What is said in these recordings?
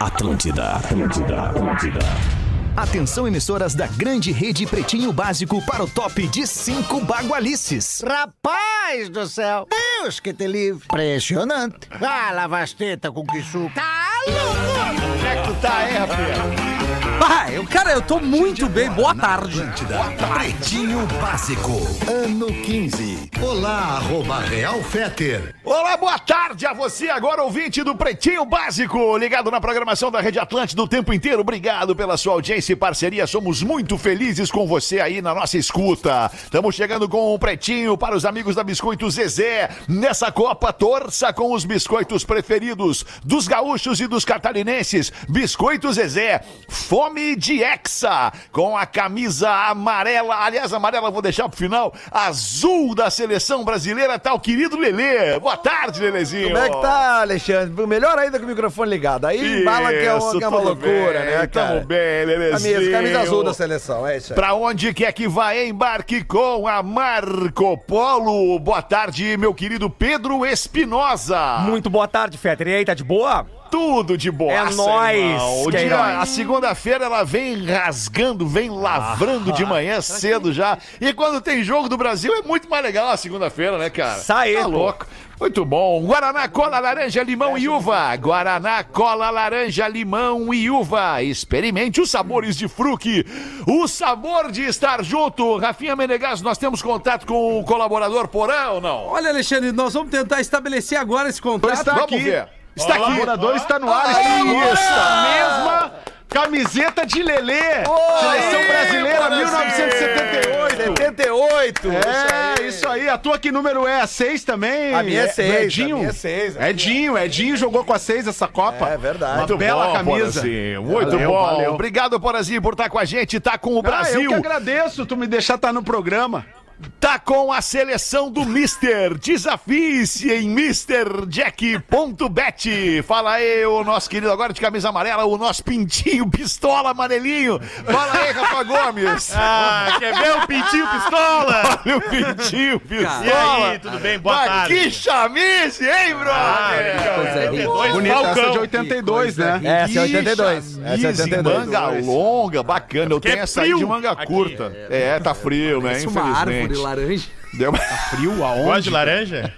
Atlântida, Atlântida, Atlântida. Atenção, emissoras da grande rede Pretinho Básico para o top de cinco bagualices. Rapaz do céu! Deus que te livre! Impressionante! Ah, lava as tetas com que suco! Tá louco! Como é que tu tá, hein, Rafinha? Ah, eu, cara, eu tô muito bem. Boa tarde. Pretinho Básico, ano 15. Olá, arroba Real Feter. Olá, boa tarde a você, agora ouvinte do Pretinho Básico, ligado na programação da Rede Atlântida o tempo inteiro. Obrigado pela sua audiência e parceria. Somos muito felizes com você aí na nossa escuta. Estamos chegando com o Pretinho para os amigos da Biscoito Zezé. Nessa Copa, torça com os biscoitos preferidos dos gaúchos e dos catarinenses. Biscoito Zezé, fome de Hexa, com a camisa amarela. Aliás, amarela eu vou deixar pro final. Azul da seleção brasileira, tá o querido Lelê. Boa tarde, Lelezinho. Como é que tá, Alexandre? Melhor ainda com o microfone ligado. Aí embala que é uma, que é uma loucura, bem, né, cara? Tamo bem, Lelezinho. Camisa, camisa azul da seleção, é isso aí. Pra onde quer que vá, embarque com a Marco Polo. Boa tarde, meu querido Pedro Espinosa. Muito boa tarde, Fetter. E aí, tá de boa? Tudo de boa. É nóis, O dia, Queiroz. a segunda-feira ela vem rasgando, vem lavrando de manhã cedo já. E quando tem jogo do Brasil é muito mais legal a segunda-feira, né, cara? Sai, tá pô. louco. Muito bom. Guaraná, cola, laranja, limão e uva. Guaraná, cola, laranja, limão e uva. Experimente os sabores de fruque. O sabor de estar junto. Rafinha Menegas, nós temos contato com o colaborador Porã ou não? Olha, Alexandre, nós vamos tentar estabelecer agora esse contato. Vamos ver. Está aqui. colaborador está no ar. Aí está. a mesma camiseta de Lelê. Seleção brasileira 1978. 78! É, isso aí. A tua que número é? A 6 também? A minha é seis, do a Edinho? minha é seis, a Edinho, Edinho jogou com a 6 essa Copa. É verdade. Uma Muito bela bom, camisa. Porazinho. Muito Valeu, bom. valeu. Obrigado, Porazinho, por estar com a gente. Tá com o Ah, Brasil. eu que agradeço tu me deixar estar no programa. Tá com a seleção do Mister. Desafie-se em MrJack.bet. Fala aí, o nosso querido agora de camisa amarela, o nosso pintinho pistola amarelinho. Fala aí, Rafa Gomes. Ah, quer ver o pintinho pistola? Olha o pintinho pistola. E aí, tudo bem? Boa Mas tarde. Que chamice, hein, brother? Bonita essa de 82, né? Essa é 82. Essa é Camisa em 82. manga longa, bacana. Eu é tenho essa aí de manga curta. É, tá frio, né? Infelizmente. Laranja. Deu uma... Frio aonde? Gosta de laranja?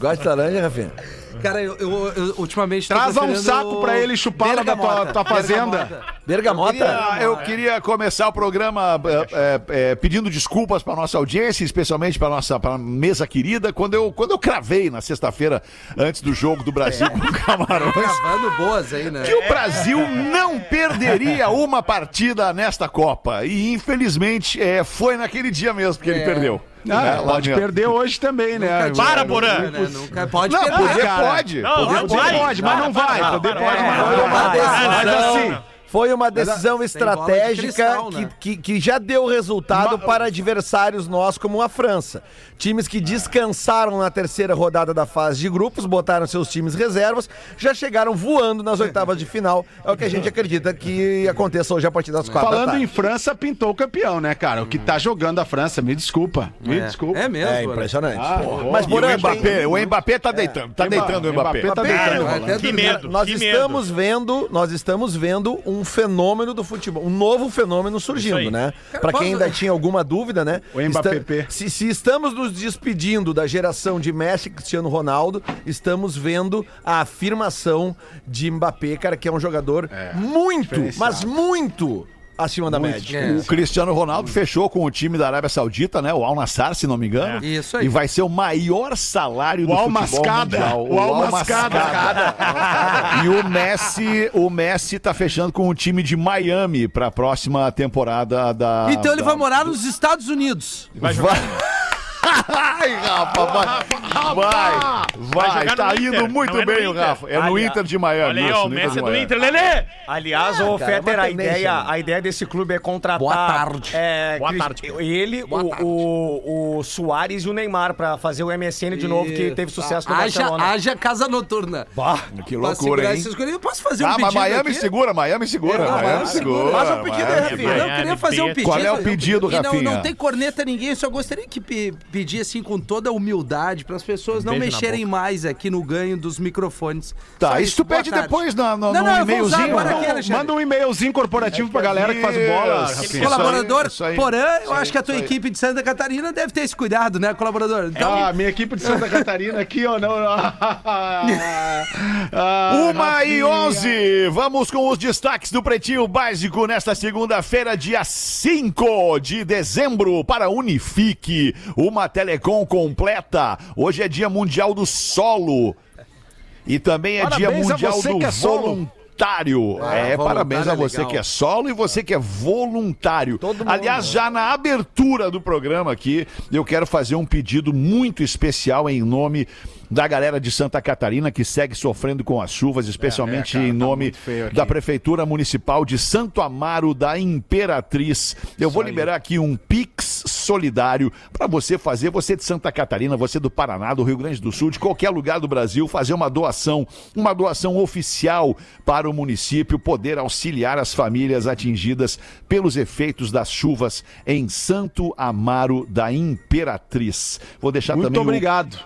Gosta de laranja, Rafinha? Cara, eu, eu- eu ultimamente Traz um saco pra ele chupar da tua, tua fazenda. Bergamota? Queria- eu queria começar o programa é, é, é, pedindo desculpas para nossa audiência, especialmente para nossa pra mesa querida, quando eu, quando eu cravei na sexta-feira, antes do jogo do Brasil com o Camarões, Gravando boas aí, né? que o Brasil não perderia uma partida nesta Copa. E infelizmente é, foi naquele dia mesmo que ele É. perdeu. Ah, Né, pode lamento. perder hoje também, né? Para, Porã. Né? Nunca pode Não, perder. poder cara. pode. Não, poder vai. pode, mas não vai. Poder pode, mas não vai. Mas assim, Foi uma decisão bola de estratégica cristal, que, né? que, que já deu resultado para adversários nossos como a França. Times que descansaram na terceira rodada da fase de grupos, botaram seus times reservas, já chegaram voando nas oitavas de final. É o que a gente acredita que aconteça hoje a partir das quatro da falando tarde. em França, pintou o campeão, né, cara? O que tá jogando a França, me desculpa. Me desculpa. É mesmo, É né? impressionante. pô, Mas Porã, o Mbappé, o Mbappé tá deitando, tá deitando o Mbappé. Mbappé tá Mbappé, deitando. Que medo, nós que estamos medo. vendo, nós estamos vendo um fenômeno do futebol, um novo fenômeno surgindo, né? Pra quem ainda tinha alguma dúvida, né? O Mbappé. se, se estamos nos despedindo da geração de Messi e Cristiano Ronaldo, estamos vendo a afirmação de Mbappé, cara, que é um jogador muito, diferenciado. mas muito acima da média. É. O Cristiano Ronaldo fechou com o time da Arábia Saudita, né? O Al Nassr, se não me engano. É. Isso aí. E vai ser o maior salário do O Al futebol Mascada. mundial. O Al Mascada. e o Messi, o Messi tá fechando com o time de Miami para a próxima temporada da Então ele da- vai morar nos Estados Unidos. Vai Ai, Rafa, vai. Vai, vai. jogar Tá no indo Inter, muito não é no bem o. Rafa. É no Ali- Inter de Miami. Olha aí, ó, o no Messi é do. Inter, Lelê! Aliás, ô é Fetter, uma a ideia, a ideia desse clube é contratar. Boa tarde. É, Boa tarde. Ele, o, o, o Soares e o Neymar pra fazer o MSN de novo, que teve sucesso no haja, Barcelona. haja casa noturna. Que Pra loucura, hein? Eu posso fazer um Ah, pedido mas Miami aqui? segura, Miami segura. É, Miami segura. Faz um pedido aí, Rafinha. Eu queria fazer um pedido. Qual é o pedido, não, Rafinha? não tem corneta ninguém, eu só gostaria que pe- pedir assim com toda a humildade para as pessoas não beijo na mexerem mais aqui no ganho dos microfones. Tá, Só isso tu pede tarde. depois no, Não, no não, usar e-mailzinho. Manda um e-mailzinho corporativo pra galera que faz bola. Colaborador, Isso aí, isso aí. Porã, eu acho que a tua equipe de Santa Catarina deve ter esse cuidado, né, colaborador? Então, Ah, minha equipe de Santa Catarina aqui, ó. Não, Ah, Uma e onze. Vamos com os destaques do Pretinho Básico nesta segunda-feira, dia 5 de dezembro, para Unifique. Uma telecom completa. Hoje é dia mundial do solo. E também é Parabéns dia mundial do é voluntário. é, voluntário parabéns a é você legal. que é solo e você que é voluntário. Aliás, já na abertura do programa aqui, eu quero fazer um pedido muito especial em nome da galera de Santa Catarina que segue sofrendo com as chuvas, especialmente cara, em tá nome muito aqui. da Prefeitura Municipal de Santo Amaro da Imperatriz. Eu vou liberar aqui um Pix solidário para você fazer, você de Santa Catarina, você do Paraná, do Rio Grande do Sul, de qualquer lugar do Brasil, fazer uma doação, uma doação oficial para o município poder auxiliar as famílias atingidas pelos efeitos das chuvas em Santo Amaro da Imperatriz. Vou deixar Muito também o- obrigado.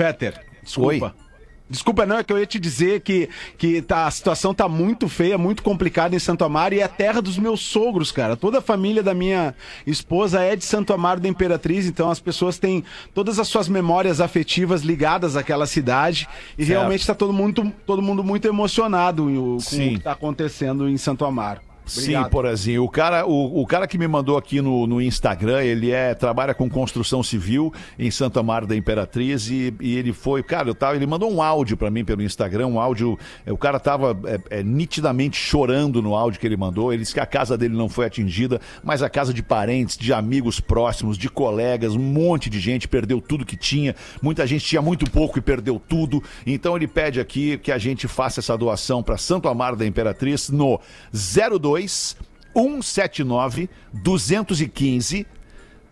Fetter, desculpa. Oi. Desculpa, não, é que eu ia te dizer que, que tá, a situação tá muito feia, muito complicada em Santo Amaro e é a terra dos meus sogros, cara. Toda a família da minha esposa é de Santo Amaro da Imperatriz, então as pessoas têm todas as suas memórias afetivas ligadas àquela cidade e realmente tá todo mundo, todo mundo muito emocionado com Sim. o que tá acontecendo em Santo Amaro. Sim, Obrigado. Porazinho. O cara, o, o cara que me mandou aqui no, no Instagram, ele é trabalha com construção civil em Santo Amaro da Imperatriz e, e ele foi, cara, eu tava, ele mandou um áudio pra mim pelo Instagram, um áudio, é, o cara tava é, é, nitidamente chorando no áudio que ele mandou. Ele disse que a casa dele não foi atingida, mas a casa de parentes, de amigos próximos, de colegas, um monte de gente perdeu tudo que tinha. Muita gente tinha muito pouco e perdeu tudo. Então ele pede aqui que a gente faça essa doação para Santo Amaro da Imperatriz no 02 179 215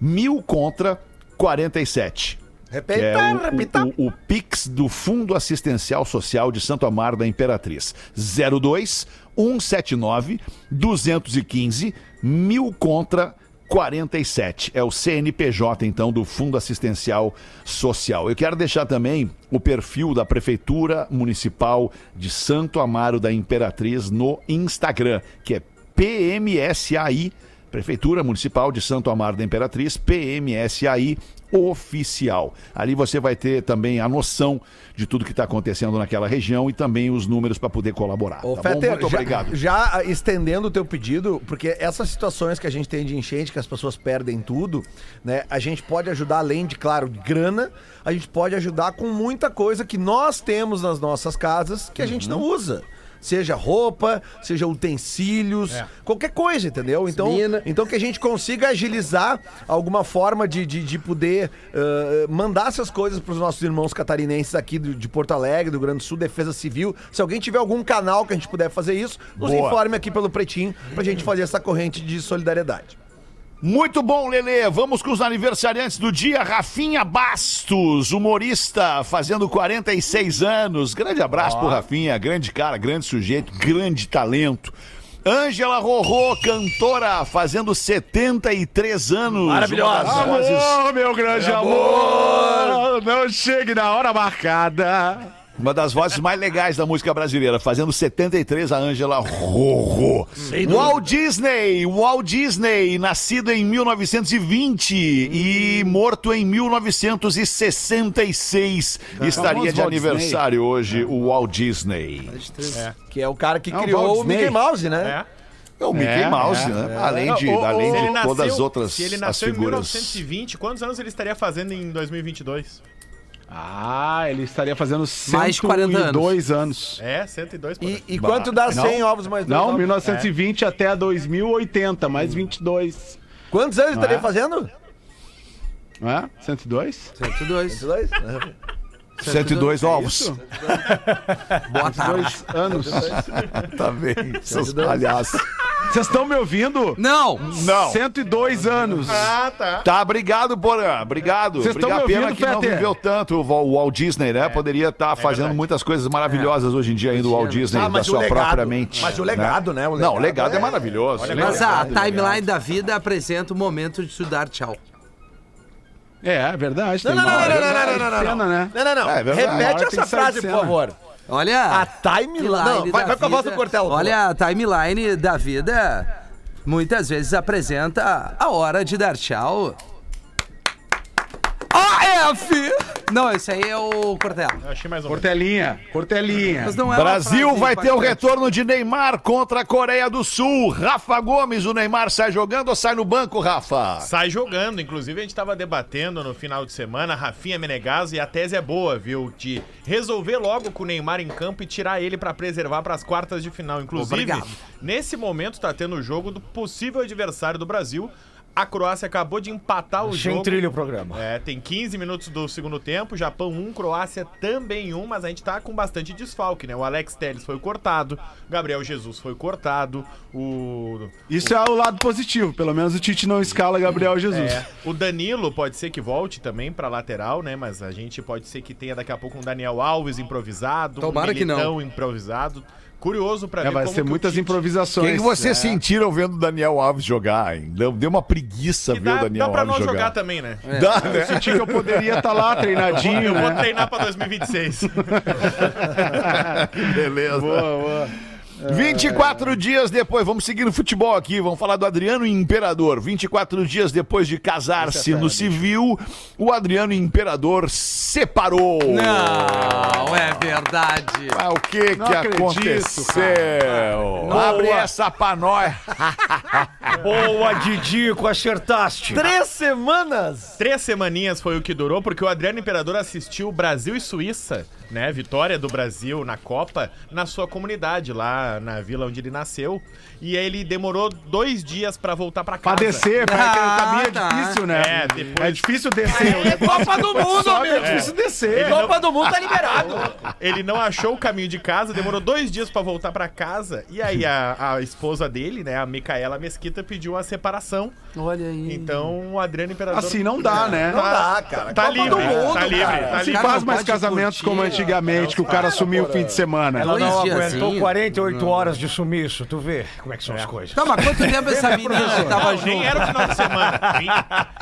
1000 contra 47. Repita, é o, repita. o, o, o Pix do Fundo Assistencial Social de Santo Amaro da Imperatriz. 02 179 215 1000 contra 47. É o CNPJ, então, do Fundo Assistencial Social. Eu quero deixar também o perfil da Prefeitura Municipal de Santo Amaro da Imperatriz no Instagram, que é PMSAI, Prefeitura Municipal de Santo Amaro da Imperatriz, PMSAI oficial. Ali você vai ter também a noção de tudo que está acontecendo naquela região e também os números para poder colaborar. Ô, tá? Fetter, Muito já, obrigado. já estendendo o teu pedido, porque essas situações que a gente tem de enchente, que as pessoas perdem tudo, né? A gente pode ajudar, além de, claro, de grana, a gente pode ajudar com muita coisa que nós temos nas nossas casas que a gente não usa. Seja roupa, seja utensílios, qualquer coisa, entendeu? Então, Mina. então que a gente consiga agilizar alguma forma de, de, de poder ah, mandar essas coisas para os nossos irmãos catarinenses aqui do- de Porto Alegre, do Grande Sul, Defesa Civil. Se alguém tiver algum canal que a gente puder fazer isso, nos Boa. informe aqui pelo Pretinho pra gente fazer essa corrente de solidariedade. Muito bom, Lele. Vamos com os aniversariantes do dia. Rafinha Bastos, humorista, fazendo 46 anos. Grande abraço pro Rafinha, grande cara, grande sujeito, grande talento. Ângela Rorô, cantora, fazendo 73 anos. Maravilhosa. Vozes- Amor, meu grande amor, não chegue na hora marcada. Uma das vozes mais legais da música brasileira, fazendo 73, a Ângela Rorô. Walt Disney, Walt Disney, nascido em 1920 e morto em 1966. Estaria famoso de Walt aniversário hoje o Walt Disney. Que é o cara que É criou o Mickey. Mouse, né? É o Mickey É, Mouse, é, né? Além de, além de todas as outras Se ele as nasceu em figuras. 1920, quantos anos ele estaria fazendo em 2022? Ah, ele estaria fazendo Mais de 40 anos. 102 anos. É, 102 por E, e quanto dá Não. 100 ovos mais dois Não, ovos? 1920 até 2080, mais 22. Quantos anos ele estaria É. fazendo? Não é? 102? 102. Dois? 102 ovos. Isso? Boa tarde. Dois anos. Tá bem, seus palhaços. Vocês estão me ouvindo? Não! Não. 102 anos. Ah, tá. Tá, obrigado, Porã. Obrigado. Vocês tão Obrigado. me Pena ouvindo, que não viveu tanto o Wal- o Walt Disney, né? Poderia estar fazendo verdade. muitas coisas maravilhosas hoje em dia ainda o Walt Disney, Ah, da sua legado- própria mente. mas o legado, né? O Não, o legado legado é, é- maravilhoso. Mas a Legado, timeline da vida apresenta o momento de se dar tchau. É, é verdade. Não, tem não, não, não, não, não, não, não, não, cena, não. Não, não. É Repete essa frase, por favor. Olha. A timeline. Não, vai, vai com a voz do Cortella. Olha, a timeline da vida muitas vezes apresenta a hora de dar tchau. AF! Não, esse aí é o Cortella. Eu achei mais menos. Cortelinha, Cortelinha. Mas não é uma Brasil frase vai ter o impactante. retorno de Neymar contra a Coreia do Sul. Rafa Gomes, o Neymar sai jogando ou sai no banco, Rafa? Sai jogando, inclusive a gente tava debatendo no final de semana, Rafinha Menegaso, e a tese é boa, viu? De resolver logo com o Neymar em campo e tirar ele pra preservar pras quartas de final. Inclusive, Obrigado. nesse momento tá tendo o jogo do possível adversário do Brasil. A Croácia acabou de empatar o Achei jogo. em trilho o programa. É, tem 15 minutos do segundo tempo, Japão 1, Croácia também 1, mas a gente tá com bastante desfalque, né? O Alex Telles foi cortado, Gabriel Jesus foi cortado, o Isso é o lado positivo. Pelo menos o Tite não escala Gabriel Jesus. é, o Danilo pode ser que volte também pra lateral, né? Mas a gente pode ser que tenha daqui a pouco um Daniel Alves improvisado, Tomara um que não. Militão improvisado. Curioso pra É, ver vai como ser que o muitas Tite- improvisações. Quem que vocês É. sentiram vendo o Daniel Alves jogar, hein? Deu, uma preguiça que ver o dá, Daniel dá pra Alves não jogar. jogar. também, né? Dá, né? Eu senti que eu poderia estar lá treinadinho, Eu vou né? treinar pra 2026. Beleza. Boa, boa. 24 dias depois, vamos seguir no futebol aqui, vamos falar do Adriano Imperador. 24 dias depois de casar-se no civil, o Adriano Imperador separou. Não, é verdade. Ah, o que Não que acredito, aconteceu? Abre essa pra nós. Boa, Didico, acertaste. Três semanas. Três semaninhas foi o que durou, porque o Adriano Imperador assistiu Brasil e Suíça, né? Vitória do Brasil na Copa, na sua comunidade, lá na vila onde ele nasceu. E aí ele demorou dois dias pra voltar pra Pra casa. descer, pra Ah, o caminho é tá. difícil, né? É, depois- É difícil descer. É Copa do Mundo, Sobe, é amigo. difícil descer. Copa do Mundo tá liberado. Ele não achou o caminho de casa, demorou dois dias pra voltar pra casa. E aí a, a esposa dele, né, a Micaela Mesquita, pediu uma separação. Olha aí. Então o Adriano Imperador. Assim não dá, né? Não dá, cara. Tá Copa livre, do Mundo, tá livre, cara. tá Se livre. faz não mais casamentos curtir. como antigamente, que o cara sumiu o fim de semana. Ela Dois não aguentou sim. 48 horas de sumiço. Tu vê como é que são as coisas. Tá, mas quanto tempo essa menina tava Não, junto? nem era o final de semana.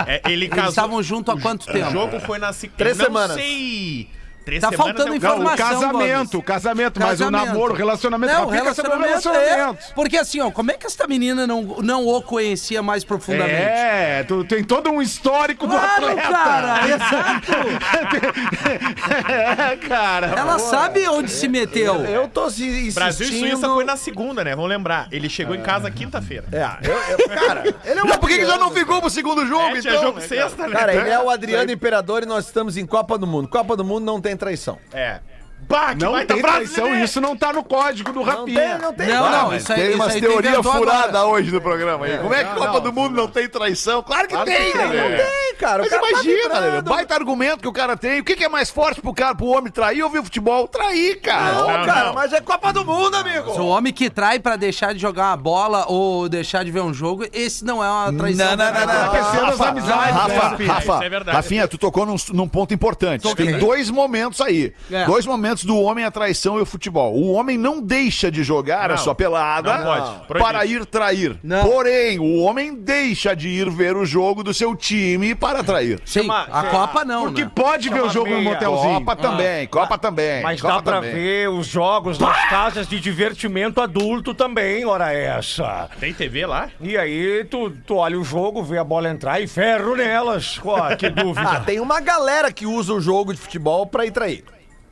É, ele casou. Eles estavam juntos há quanto O tempo? jogo foi na segunda. Três não semanas. sei. Três Tá faltando é o- Não, o informação, casamento, Gomes. casamento, mas o namoro, o relacionamento. Não, relacionamento, relacionamento. é. Porque assim, ó, como é que essa menina não, não o conhecia mais profundamente? É, tu tem todo um histórico do Claro, atleta. cara, exato. É, cara. Ela sabe onde se meteu. Eu tô se insistindo... Brasil e Suíça foi na segunda, né? Vamos lembrar. Ele chegou em casa quinta-feira. É, eu, eu- cara, ele é um Mas por que, já não ficou pro segundo jogo, É, então? jogo sexta, né? Cara, ele é o Adriano Imperador e nós estamos em Copa do Mundo. Copa do Mundo não tem traição. É. Bah, que Não baita tem traição, isso não tá no código do Não Rafinha. tem, não tem. Não, não, isso aí, tem isso umas teorias furadas agora. hoje no programa aí. Como é que não, Copa não. do Mundo não tem traição? Claro que Claro tem, que tem, né? né? Tem, cara. Mas o cara tá imagina, vibrando. Lelê, baita argumento que o cara tem. O que, que é mais forte pro cara, pro homem trair ou ver futebol? Trair, cara. Não, Não, cara, não. mas é Copa do Mundo, amigo. O homem que trai pra deixar de jogar uma bola ou deixar de ver um jogo, esse não é uma traição. Não, não, não, não. As amizades, né, Rafa, Rafinha? Rafa, Isso é verdade. Rafinha, tu tocou num, ponto importante. Tem dois momentos aí. É. Dois momentos do homem, a traição e o futebol. O homem não deixa de jogar a Não, sua pelada para ir trair. Não. Porém, o homem deixa de ir ver o jogo do seu time para trair. Sim, Chama- a Copa não, Porque né? pode ver o Chama jogo no meia. motelzinho. Copa também, Copa também. Mas Copa dá pra também. ver os jogos nas casas de divertimento adulto também, ora essa. Tem TV lá? E aí tu, tu olha o jogo, vê a bola entrar e ferro nelas. Ó, que Ah, dúvida. tem uma galera que usa o jogo de futebol pra ir trair.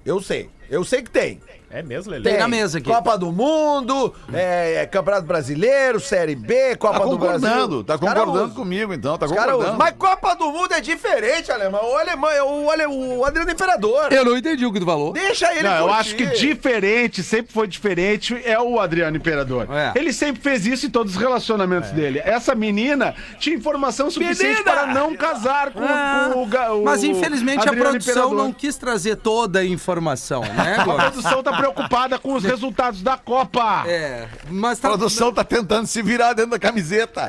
Eu sei. Eu sei que tem. É mesmo, Lelê? Tem na mesa aqui. Copa do Mundo, é, é, Campeonato Brasileiro, Série B, Copa Tá do Brasil. concordando, tá concordando usam. comigo então, tá Os concordando. Mas Copa do Mundo é diferente, alemão. O alemão, é o, ale- o Adriano Imperador. Eu não entendi o que tu falou. Deixa ele Não, eu curtir. acho que diferente, sempre foi diferente, é o Adriano Imperador. É. Ele sempre fez isso em todos os relacionamentos dele. Essa menina tinha informação suficiente Menina! para não casar com, Ah, com o, ga- o Mas infelizmente Adriano a produção Imperador. não quis trazer toda a informação. Né, A produção tá preocupada com os resultados da Copa. É, mas A tá... produção tá tentando se virar dentro da camiseta.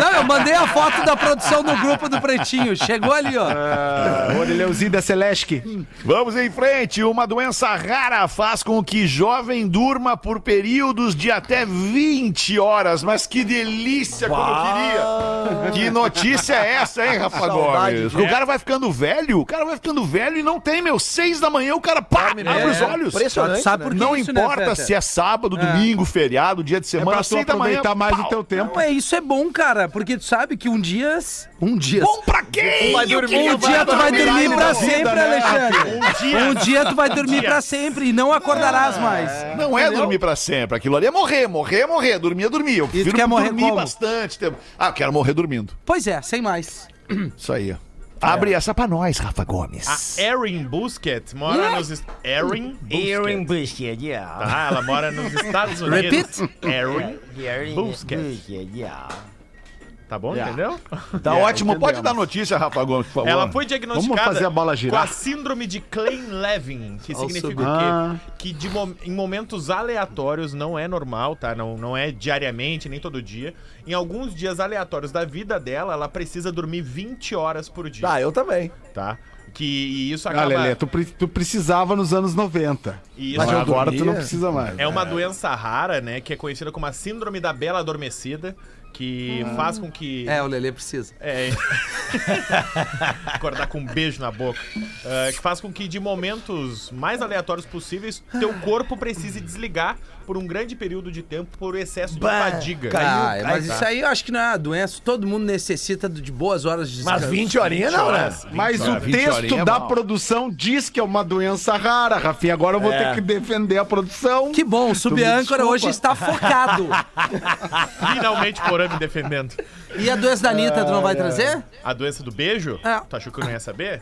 Não, eu mandei a foto da produção no grupo do Pretinho. Chegou ali, ó. Ah, o Orelhãozinho da Celeste. Vamos em frente. Uma doença rara faz com que jovem durma por períodos de até 20 horas. Mas que delícia como eu queria. Que notícia é essa, hein, Rafa Saudade, Gomes? O cara vai ficando velho, o cara vai ficando velho e não tem, meu. Seis da manhã o cara pá, abre os olhos. Impressionante, Sabe né? por que Não isso, né, importa Fetter? se é sábado, domingo, feriado, dia de É semana, pra tu seis da manhã. aproveitar mais pau. o teu tempo. Não, é, isso é bom, cara, porque tu sabe que um dia... Um dia... Bom pra quem? Vai dormir, Um dia tu vai dormir pra vida, sempre, né? Alexandre. Um dia tu vai dormir pra sempre e não acordarás mais. Não é dormir pra sempre. Aquilo ali é morrer, morrer, morrer. Dormir é dormir. Eu prefiro quer morrer dormir como? bastante tempo. Ah, eu quero morrer dormindo. Pois é, sem mais. Isso aí. Abre essa pra nós, Rafa Gomes. A Erin Busquets mora nos... est- Erin Aaron Busquets. Busquets, yeah. Tá, ela mora nos Estados Unidos. Repeat. Erin Busquets. yeah. Tá bom, entendeu? Tá ótimo. Pode dar notícia, Rafa Gomes, por favor. Ela foi diagnosticada Vamos fazer a bola com girar? a síndrome de Klein-Levin, que Olha significa o quê? Ah. Que de em momentos aleatórios, não é normal, tá? Não, não é diariamente, nem todo dia. Em alguns dias aleatórios da vida dela, ela precisa dormir 20 horas por dia, Ah, eu também. tá? Que e isso Ah, acaba... Lelê, tu, pre- tu precisava nos anos 90. e isso Mas agora tu não precisa mais. É uma doença rara, né? Que é conhecida como a síndrome da bela adormecida, que faz com que... É, o Lelê precisa. É. Acordar com um beijo na boca. É, que faz com que, de momentos mais aleatórios possíveis, teu corpo precise desligar por um grande período de tempo por excesso de Bah, fadiga. caiu. Ah, mas tá. isso aí eu acho que não é uma doença. Todo mundo necessita de boas horas de Mas descanso. 20 horinhas não, né? horas, 20 Mas o horas. 20 texto horinha é da mal. produção diz que é uma doença rara, Rafinha. Agora eu vou É. ter que defender a produção. Que bom, o subâncora hoje está focado. Finalmente Porã me defendendo. E a doença da Anitta, tu não vai trazer? A doença do beijo? É. Tu achou que eu não ia saber?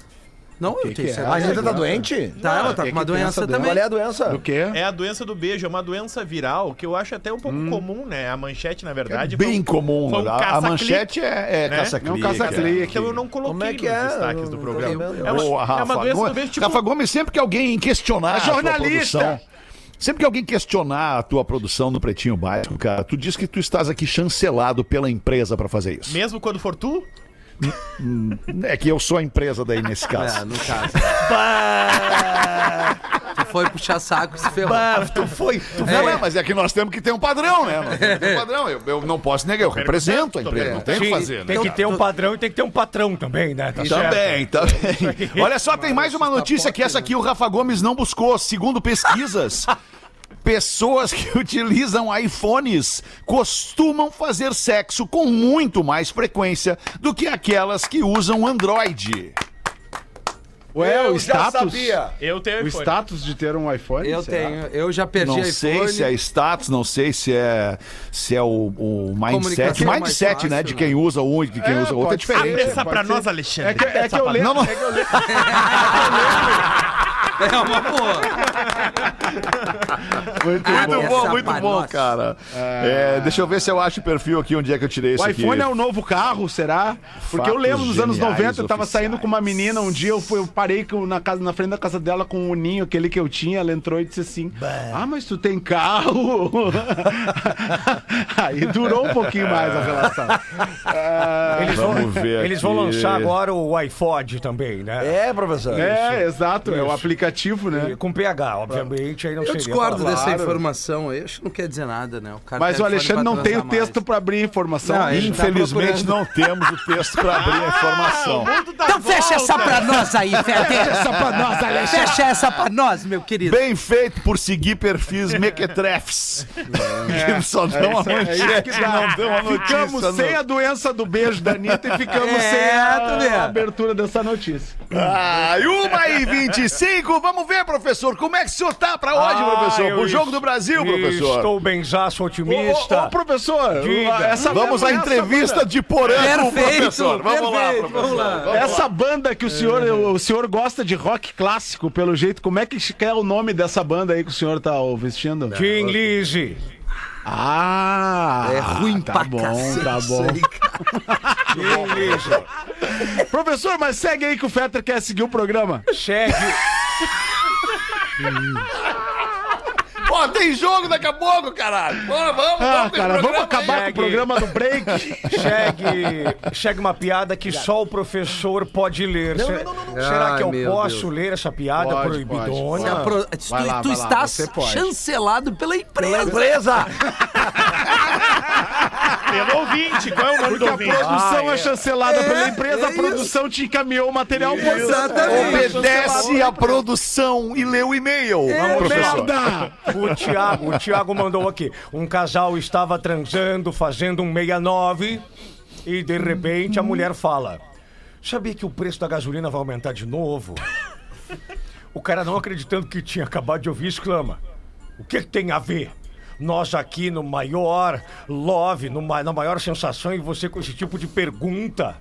Não, eu tenho que é? certeza. A Anitta tá doente? Tá, ela tá que com uma doença também. Qual é a doença? Do quê? É a doença do beijo, é uma doença viral que eu acho até um pouco comum, né? A manchete, na verdade. foi Bem um- comum. foi um a, a caça-clique. manchete é, é né? caça-clique. É um caça-clique. Então eu não coloquei Como é que nos é? destaques do programa. É uma, é uma doença do beijo, tipo... Rafa Gomes, sempre que alguém questionar a jornalista. Sempre que alguém questionar a tua produção no Pretinho Básico, cara, tu diz que tu estás aqui chancelado pela empresa pra fazer isso. Mesmo quando for tu? É que eu sou a empresa daí nesse É, caso. no caso. tu foi puxar saco e se ferrou. Bah, tu foi. Tu Não, é, mas é que nós temos que ter um padrão, né? Nós temos que ter um padrão. Eu, eu não posso negar, eu represento a empresa, não tem o que fazer, né? Tem que ter um padrão e tem que ter um patrão também, né? Tá certo. Também, também. Olha só, tem mais uma notícia que essa aqui o Rafa Gomes não buscou. Segundo pesquisas, pessoas que utilizam iPhones costumam fazer sexo com muito mais frequência do que aquelas que usam Android. Ué, Eu o já status. sabia. Eu tenho O iPhone. status de ter um iPhone? Eu será? tenho, eu já perdi Não iPhone. sei se é status, não sei se é se é o, o mindset. É mais Mindset, fácil, né? De né? quem usa um e de quem É, usa outro é diferente. Abre essa pra ser. nós, Alexandre. É que, é que eu lembro. Não, não. É que eu lembro. É uma boa. Muito Essa bom, muito bom, cara. É, deixa eu ver se eu acho o perfil aqui onde é que eu tirei isso O aqui. iPhone é o novo carro, será? Porque eu Fatos lembro nos anos geniais 90, eu tava oficiais. saindo com uma menina um dia, eu, fui, eu parei na, casa, na frente da casa dela com o ninho, aquele que eu tinha, ela entrou e disse assim: Ah, mas tu tem carro? Aí durou um pouquinho mais a relação. Ah, Eles vão, Vamos ver eles vão lançar agora o iPod também, né? É, professor. é, exato, é o Isso. Aplicativo, né? E Com PH, obviamente, aí não Eu seria. discordo dessa informação aí. Acho que não quer dizer nada, né? O cara Mas o Alexandre não tem o texto pra abrir informação. Não, tá Infelizmente procurando. não temos o texto para abrir a informação. Então fecha essa pra nós aí, Fede. Essa pra nós, Alexandre. Fecha essa pra nós, meu querido. Bem feito por seguir perfis mequetrefs. que só dão a é manchete, que dá. não dão a notícia. Ficamos sem a doença do beijo da Anitta e ficamos É, sem a, a abertura dessa notícia. Ah, e uma e 25. Vamos ver, professor, como é que o senhor tá pra hoje, Ah, professor? Pro jogo do Brasil, professor. Estou benzaço Ô, otimista. ô, ô, professor, Diga. essa Vamos à entrevista banda- de Porã com o Perfeito, professor. Vamos lá, professor. vamos lá. Vamos lá. Essa banda que o senhor, o senhor gosta de rock clássico, pelo jeito, como é que é o nome dessa banda aí que o senhor tá vestindo? Tim Lizzy. Ah! É ruim tá pra bom, cacete tá bom. aí. Professor, mas segue aí que o Fetter quer seguir o programa. Segue. Pô, tem jogo daqui a pouco, caralho. Pô, vamos, Ah, vamos, cara, vamos acabar com o programa do break. Chegue, chegue uma piada que só o professor pode ler. Se- Será Ai, que eu posso ler essa piada Pode, proibidona? Pro- Tu, lá, tu lá, estás pode. chancelado pela empresa. Empresa! Pelo ouvinte, qual é o nome Porque do a ouvinte? produção é chancelada pela empresa, é a produção te encaminhou o material. Obedece a produção e lê o e-mail. Vamos, professor. Merda! O Thiago, o Thiago mandou aqui. Um casal estava transando, fazendo um 69 e de repente a mulher fala: Sabia que o preço da gasolina vai aumentar de novo? O cara não acreditando que tinha acabado de ouvir exclama: O que, que tem a ver? Nós aqui no maior love, no na maior sensação, e você com esse tipo de pergunta.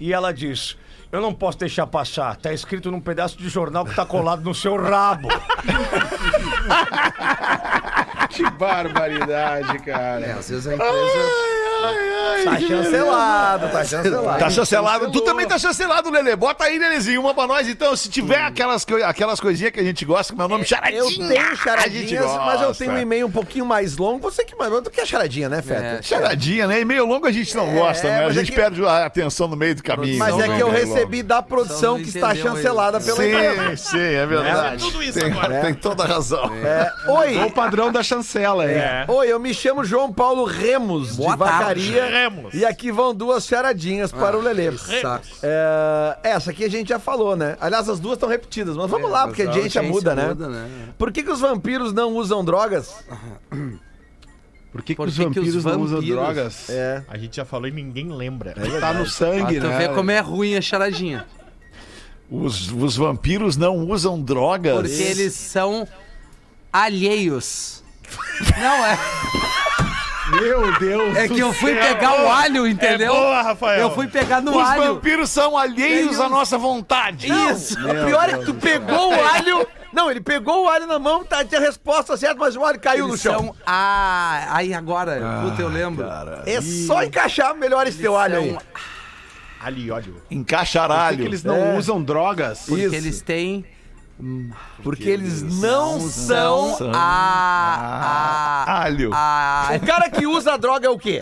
E ela diz: Eu não posso deixar passar. Tá escrito num pedaço de jornal que tá colado no seu rabo. Que barbaridade, cara. É, às vezes a empresa. Tá chancelado, tá chancelado. Tá chancelado. Tu também tá chancelado, Lelê. Bota aí, Lelezinho, uma pra nós. Então, se tiver aquelas, coi- aquelas coisinhas que a gente gosta, como é o nome, charadinha. Eu tenho a gente charadinhas, mas eu tenho um e-mail um pouquinho mais longo. Você que mandou, tu quer charadinha, né, Feta? É. Charadinha, né? E-mail longo a gente não gosta, né? A é gente que- perde a atenção no meio do caminho. Mas é que eu não, recebi da produção que está chancelada pela empresa. Sim, sim, é verdade. tudo isso tem, agora. tem toda a razão. É, oi, É o padrão da chancela, é. oi, eu me chamo João Paulo Remos, Boa de Vacaria. Remos. E aqui vão duas charadinhas para o Lelê. Saco. É, essa aqui a gente já falou, né? Aliás, as duas estão repetidas, mas vamos lá, porque a audiência muda, né? muda, né? Por que, que os vampiros não usam drogas? Por que, que Por os que que os vampiros não usam vampiros- drogas? É. A gente já falou e ninguém lembra. Tá no sangue, tu né? vê como é ruim a charadinha. Os, os vampiros não usam drogas. Porque eles são alheios. Não, é, Meu Deus é que eu fui pegar o alho, entendeu? É boa, Rafael. Eu fui pegar no Os alho. vampiros são alheios à nossa vontade. Isso. O pior é que tu pegou o alho. Não, ele pegou o alho na mão, tá, tinha a resposta certa, mas o alho caiu no Eles chão. são. Ah, aí agora, puta, eu lembro. É só encaixar melhor esse teu alho aí. Ali, óleo. Por que, eles não É. usam drogas? Porque Isso. eles têm. Porque eles não são. São a. a, Alho. a O cara que usa droga é o quê?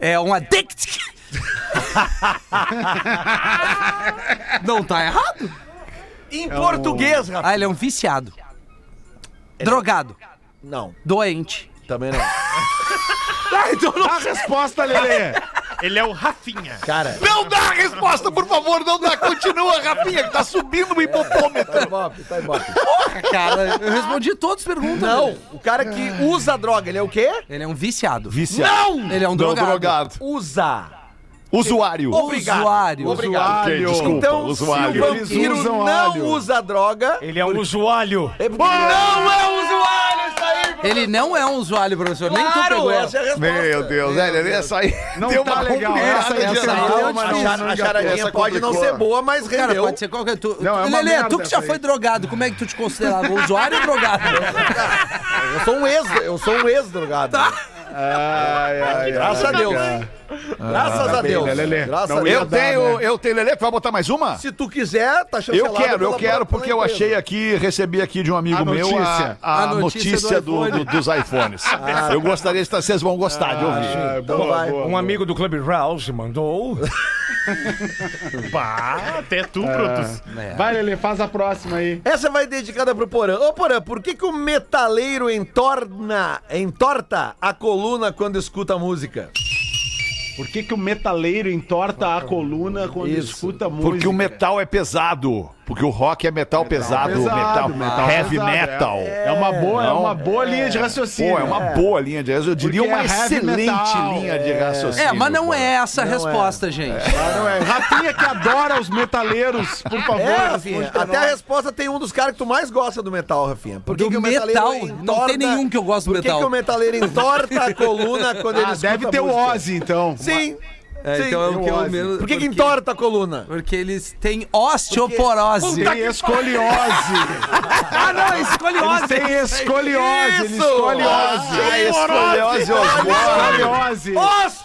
é um addict. Não tá errado. Em português, rapaz. Ah, ele é um viciado. Drogado. Não, Doente. também não. A resposta, Lelê! Ele é o Rafinha. Cara, Não dá a resposta, por favor, não dá. Continua, Rafinha, que tá subindo o hipopômetro. tá ibope, tá ibope. Cara, eu respondi todas as perguntas. Não, velho. o cara que usa droga, ele é o quê? Ele é um viciado. Viciado. Ele é um Não, drogado. drogado. Usa. Usuário. Obrigado. Usuário. Obrigado. Ok, desculpa, Então, usuário. se o vampiro não alho. usa droga, Ele é um usuário. é não é usuário. Ele não é um usuário, professor. Nem tu Claro, pegou. essa é a resposta. Meu Deus, velho, essa aí Não deu tá uma legal, essa de essa aí anal, deu mas A, charadinha essa pode não ser boa, mas Cara, rendeu. pode ser qualquer. Tu... Não, é Lelê, tu que já essa foi aí. drogado, como é que tu te considerava? Usuário ou drogado? Eu sou um ex, eu sou um ex-drogado. Ai, ai, Graças a Deus. Graças a Deus. Lelê? Graças a Deus. Eu tenho, né? eu tenho, Lelê, tu vai botar mais uma? Se tu quiser, tá Eu chancelado. quero, eu quero, porque eu achei aqui, recebi aqui de um amigo A meu notícia. a, a A notícia notícia, do do- iPhone. do- dos iPhones. eu gostaria de vocês vão gostar de ouvir. Ah, Então boa, vai. boa, Um boa. amigo do Clube Rouse mandou. Pá, até tu, Brutus. Vai, Lelê, faz a próxima aí. Essa vai dedicada pro Porã. Ô, Porã, por que, que o metaleiro entorna, entorta a coluna quando escuta música? Por que, que o metaleiro entorta a coluna quando Isso. escuta música? Porque o metal é pesado. Porque o rock é metal, pesado, pesado, metal, metal heavy pesado, metal. É uma boa, é uma boa linha de raciocínio. Pô, é uma boa linha de raciocínio. Eu diria Porque uma é heavy excelente metal. linha de raciocínio. É, mas não pô. é essa a Não resposta, gente. Ah, não é. Rafinha que adora os metaleiros, por favor. É, Rafinha. responde pra Até a resposta tem um dos caras que tu mais gosta do metal, Rafinha. Por que que o metal? metaleiro Não tem nenhum que eu gosto do Por que metal. que o metaleiro entorta a coluna quando ele Ah, escuta deve ter o? Ozzy, então. Sim. É, então é o que eu menos. Por que, que porque- entorta a coluna? Porque eles têm osteoporose. Tem escoliose. Ah, não, escoliose. Eles têm escoliose. Eles escoliose. Ah, escoliose. Escoliose.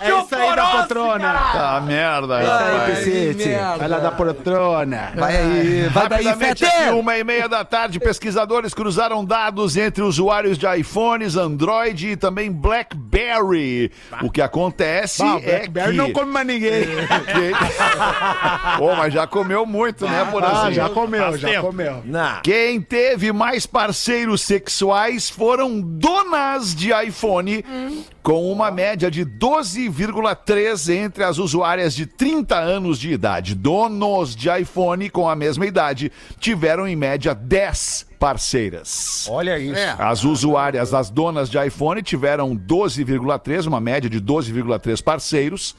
É isso aí da patrona. Tá merda, Ai, merda. Vai lá da patrona. Vai aí, vai daí, Rapidamente, Fete. aqui, uma e meia da tarde, pesquisadores cruzaram dados entre usuários de iPhones, Android e também BlackBerry. O que acontece é Blackberry que... não come mais ninguém. Pô, mas já comeu muito, né, por Ah, já comeu, já comeu. Não. Quem teve mais parceiros sexuais foram donas de iPhone, com uma média de 12,3 entre as usuárias de 30 anos de idade. Donos de iPhone com a mesma idade tiveram em média 10 parceiras. Olha isso. As usuárias, as donas de iPhone tiveram 12,3, uma média de 12,3 parceiros.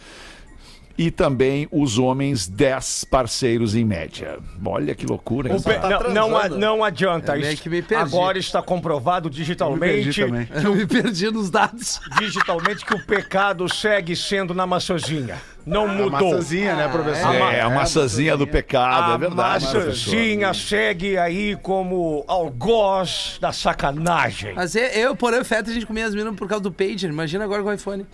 E também os homens, 10 parceiros em média. Olha que loucura, pe- tá não, não, a- adianta. Eu meio Isso que me perdi. Agora está comprovado Me perdi digitalmente, também. Eu me perdi nos dados. digitalmente que o pecado segue sendo na maçozinha. Não A mudou. maçãzinha, né, professor? É, a maçãzinha do pecado, A é verdade, professor. maçãzinha segue aí como algoz da sacanagem. Mas é, eu, porém, o Feta, a gente comia as minas por causa do pager. Imagina agora com o iPhone.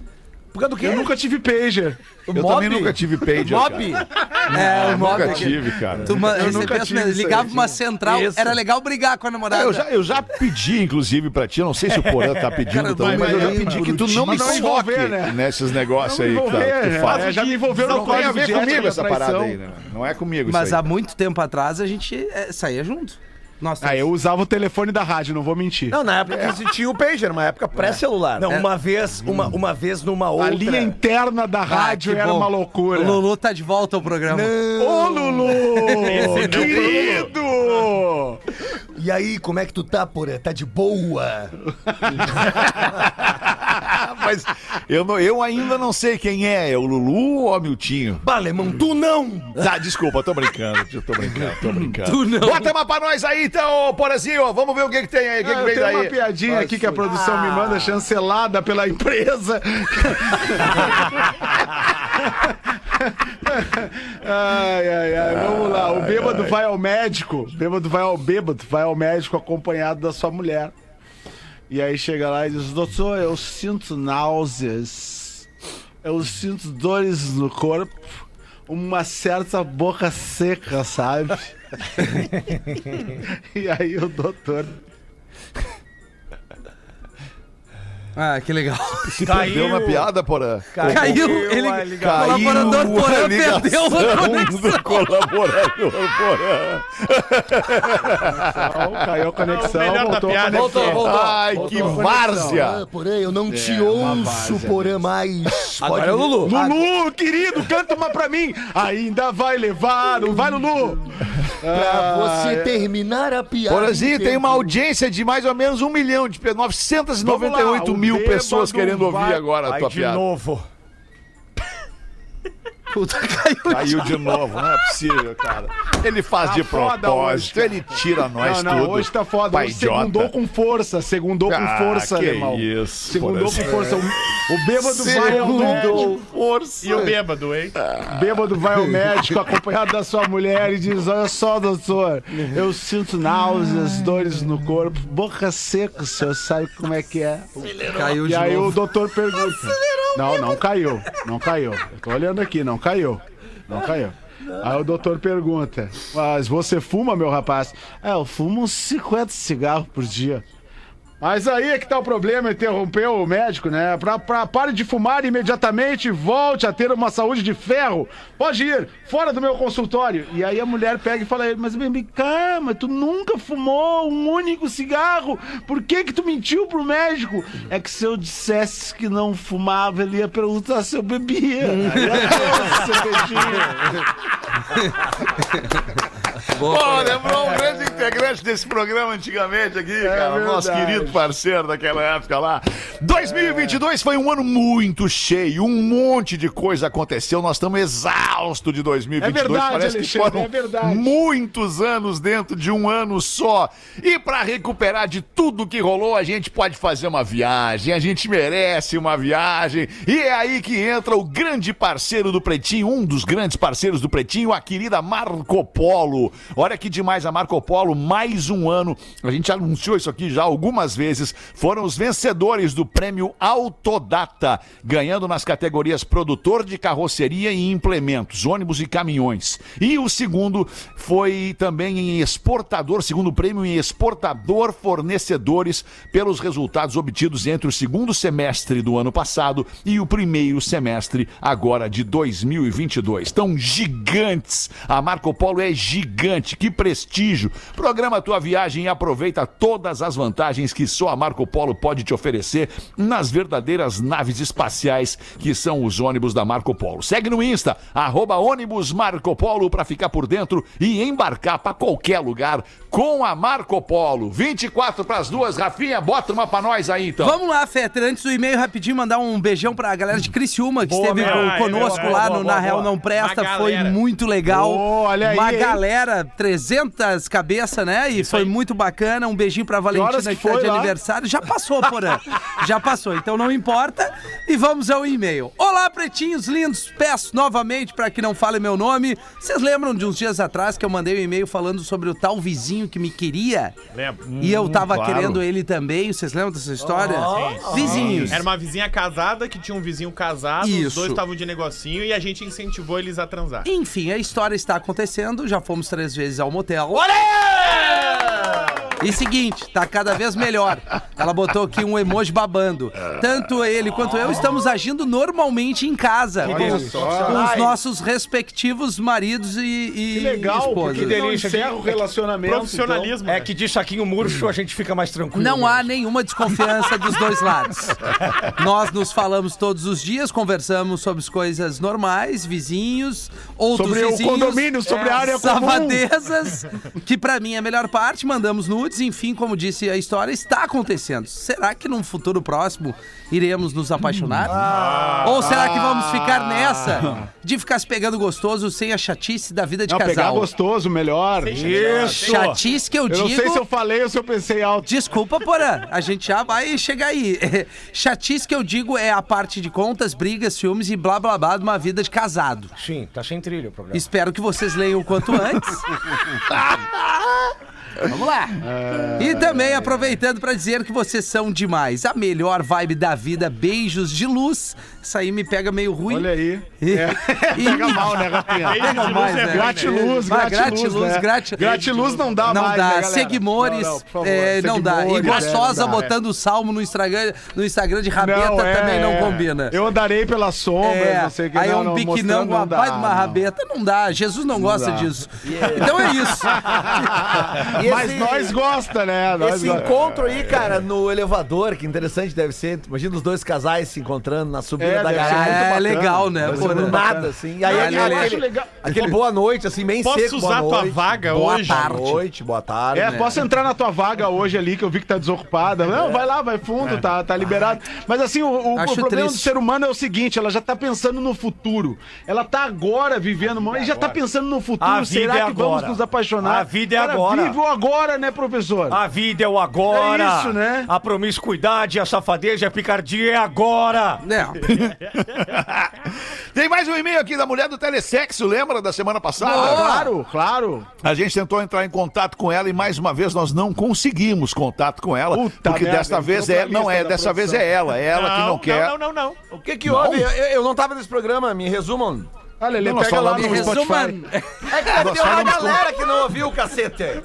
Por causa do quê? Eu nunca tive pager. Eu também nunca tive pager, Mob? cara. É, Eu nunca tive, cara. Tu Eu nunca as tive aí, ligava uma central, Isso. era legal brigar com a namorada. Eu já, eu já pedi, inclusive, pra ti, eu não sei se o Porã tá pedindo Cara, também, mas eu já pedi que tu não me Mas envolver, né? nesses negócios aí que, tá, tu né? faz. É, já me envolveu no Não tem a ver comigo essa parada aí, né? Não é comigo Mas há muito tempo atrás a gente é, saía junto. Nossa, Ah, eu usava o telefone da rádio, não vou mentir. Não, na época que se tinha o pager, uma época pré-celular. Não, uma vez, uma, uma vez numa outra. A linha interna da rádio que era bom. uma loucura. O Lulu tá de volta ao programa. Ô, Lulu! Esse não Querido! E aí, como é que tu tá, porra? Tá de boa? Mas eu, não- eu ainda não sei quem é, é o Lulu ou o Miltinho? Balemão, tu não! Tá, desculpa, tô brincando, eu tô brincando, tô brincando. Tu não. Bota uma pra nós aí, então, ô, Porazinho, vamos ver o que que tem aí, o que Ah, que eu vem daí. uma piadinha aqui que a produção me manda chancelada pela empresa. ai, ai, ai, vamos lá. O bêbado vai ao médico. O bêbado vai ao bêbado, vai ao médico acompanhado da sua mulher. E aí chega lá e diz: Doutor, eu sinto náuseas, eu sinto dores no corpo, uma certa boca seca, sabe? e aí o doutor Ah, que legal. Perdeu uma piada, Porã? Caiu, ele, ligação. colaborador Caiu a Porã perdeu a conexão. do colaborador Porã. Caiu a conexão, da voltou a piada é que- Voltou, voltou. Ai, que várzea. porém, eu não te ouço, porém, mais. Agora é o Lulu. Lulu, querido, canta uma pra mim. Ainda vai levar, um- vai Lulu. Pra você terminar a piada. Porazinho, tem uma audiência de mais ou menos um milhão de pessoas, 998 Vamos lá, o mil pessoas querendo ouvir agora a tua de piada. novo. Puta, caiu. Caiu de novo, não é possível, cara. Ele faz Tá de propósito, hoje, ele tira nós não, não, tudo. hoje tá foda. Pai Hoje segundou idiota. com força, segundou Ah, com força, que alemão. isso, Segundou com força. O, o bêbado vai ao médico. força. E o bêbado, hein? O bêbado vai ao médico acompanhado da sua mulher e diz: Olha só, doutor, eu sinto náuseas, dores no corpo, boca seca, o senhor sabe como é que é. Caiu E de aí o novo. doutor pergunta. Não, não caiu. Não caiu. Eu tô olhando aqui, não caiu. Não caiu. Aí o doutor pergunta: Mas você fuma, meu rapaz? É, eu fumo uns 50 cigarros por dia. Mas aí é que tá o problema, interrompeu o médico, né? Pra, pra, pare de fumar imediatamente e volte a ter uma saúde de ferro. Pode ir, fora do meu consultório. E aí a mulher pega e fala a ele, mas bem, calma, tu nunca fumou um único cigarro. Por que que tu mentiu pro médico? É que se eu dissesse que não fumava, ele ia perguntar se eu bebia. Aí ela deu uma cervejinha. Pô, lembrou um grande integrante desse programa antigamente aqui, cara. Nosso querido parceiro daquela época lá. 2022 foi um ano muito cheio, um monte de coisa aconteceu. Nós estamos exaustos de 2022. É verdade, Parece que Alexandre, foram é verdade. muitos anos dentro de um ano só. E pra recuperar de tudo que rolou, a gente pode fazer uma viagem. A gente merece uma viagem. E é aí que entra o grande parceiro do Pretinho, um dos grandes parceiros do Pretinho, a querida Marco Polo. Olha que demais a Marco Polo, mais um ano. A gente anunciou isso aqui já algumas vezes. Foram os vencedores do prêmio Autodata, ganhando nas categorias produtor de carroceria e implementos, ônibus e caminhões. E o segundo foi também em exportador, segundo prêmio em exportador fornecedores, pelos resultados obtidos entre o segundo semestre do ano passado e o primeiro semestre agora de 2022. Estão gigantes. A Marco Polo é gigante. Que prestígio. Programa a tua viagem e aproveita todas as vantagens que só a Marco Polo pode te oferecer nas verdadeiras naves espaciais que são os ônibus da Marco Polo. Segue no Insta, arroba ônibus Marco Polo para ficar por dentro e embarcar para qualquer lugar com a Marco Polo. 24 para as duas. Rafinha, bota uma para nós aí então. Vamos lá, Fetter. Antes do e-mail, rapidinho, mandar um beijão pra galera de Criciúma, que Boa, esteve meu. Ai, conosco boa, lá boa, no boa, Na Real boa. Não Presta. Foi galera. muito legal. Oh, olha aí, Uma hein? Galera, 300 cabeças, né? E foi aí. muito bacana. Um beijinho pra Valentina que que tá foi de lá? aniversário. Já passou, Porã. Já passou, então não importa. E vamos ao e-mail. Olá, pretinhos lindos. Peço novamente pra que não fale meu nome. Vocês lembram de uns dias atrás que eu mandei um e-mail falando sobre o tal vizinho que me queria? Lembra? E eu tava claro. querendo ele também. Vocês lembram dessa história? Vizinhos. Era uma vizinha casada que tinha um vizinho casado, os Isso. dois estavam de negocinho e a gente incentivou eles a transar. Enfim, a história está acontecendo. Já fomos três vezes ao motel. E seguinte, tá cada vez melhor. Ela botou aqui um emoji babando. Tanto ele quanto eu estamos agindo normalmente em casa. Com, com os nossos respectivos maridos e, e Que legal, esposas. Que delícia. encerra o relacionamento. Profissionalismo. É né? que de saquinho murcho a gente fica mais tranquilo. Não há mesmo. nenhuma desconfiança dos dois lados. Nós nos falamos todos os dias, conversamos sobre as coisas normais, vizinhos, outros Sobre o vizinhos, condomínio, sobre a área comum. safadezas, que pra mim é a melhor parte, mandamos nudes, enfim, como disse a história, está acontecendo. Será que num futuro próximo iremos nos apaixonar? Ah. Ou será que vamos ficar nessa de ficar se pegando gostoso sem a chatice da vida de Não, pegar casal? gostoso, melhor. Isso. Chatice que eu, Eu digo... não sei se eu falei ou se eu pensei alto. Desculpa, Porã. A gente já vai chegar aí. Chatice que eu digo é a parte de contas, brigas, ciúmes e blá blá blá de uma vida de casado. Sim, tá sem trilha o programa. Espero que vocês leiam o quanto antes. Vamos lá. E também aproveitando pra dizer que vocês são demais. A melhor vibe da vida. Beijos de luz. Isso aí me pega meio ruim. Olha aí. E- É. e- Pega mal, né, Rafinha? Beijo de luz mais, é né? né? Gratiluz, Vai, gratiluz, gratiluz, né? grati- Gratiluz não dá não mais, dá. né? Seguimores, Não, não, por favor. é, não dá. E Seguimores, gostosa é, botando salmo no Instagram, no Instagram de rabeta Não, é, também não é. combina. Eu andarei pelas sombras, É, não sei o que. aí é um não, biquinão com dá, baita de uma rabeta, não dá. Jesus não, gosta dá. disso. Então é isso. E Mas esse- nós gosta, né? Nós Esse gosta. encontro aí, cara, no elevador, que interessante deve ser. Imagina os dois casais se encontrando na subida É, da garagem. É legal, né? Pô, do né? nada, assim. E aí Vale, aquele, eu acho aquele, legal. aquele boa noite, assim, bem Posso seco. usar boa tua noite. vaga boa hoje? Tarde. Boa noite, boa tarde. É, né? posso entrar na tua vaga hoje ali, que eu vi que tá desocupada. Não, vai lá, vai fundo, tá, tá liberado. Mas assim, o, o- o problema triste. do ser humano é o seguinte, ela já tá pensando no futuro. Ela tá agora vivendo, e já tá pensando no futuro. A vida Será é que vamos nos apaixonar? A vida é Cara, agora. Vive o agora, né, professor? A vida é o agora. É isso, né? A promiscuidade, a safadeza e a picardia é agora. Não. Tem mais um e-mail aqui da mulher do telesexo, lembra da semana passada? Claro, claro. A gente tentou entrar em contato com ela e mais uma vez nós não conseguimos contato com ela. Puta porque merda, desta vez é. Não é, dessa vez produção. é ela. É ela que não quer. Não, não, não. O que que houve? Eu, eu não tava nesse programa, me resumam. Olha, ele Não, nós pega lá no Me Spotify. É que deve Nós ter uma falamos com- galera que não ouviu o cacete.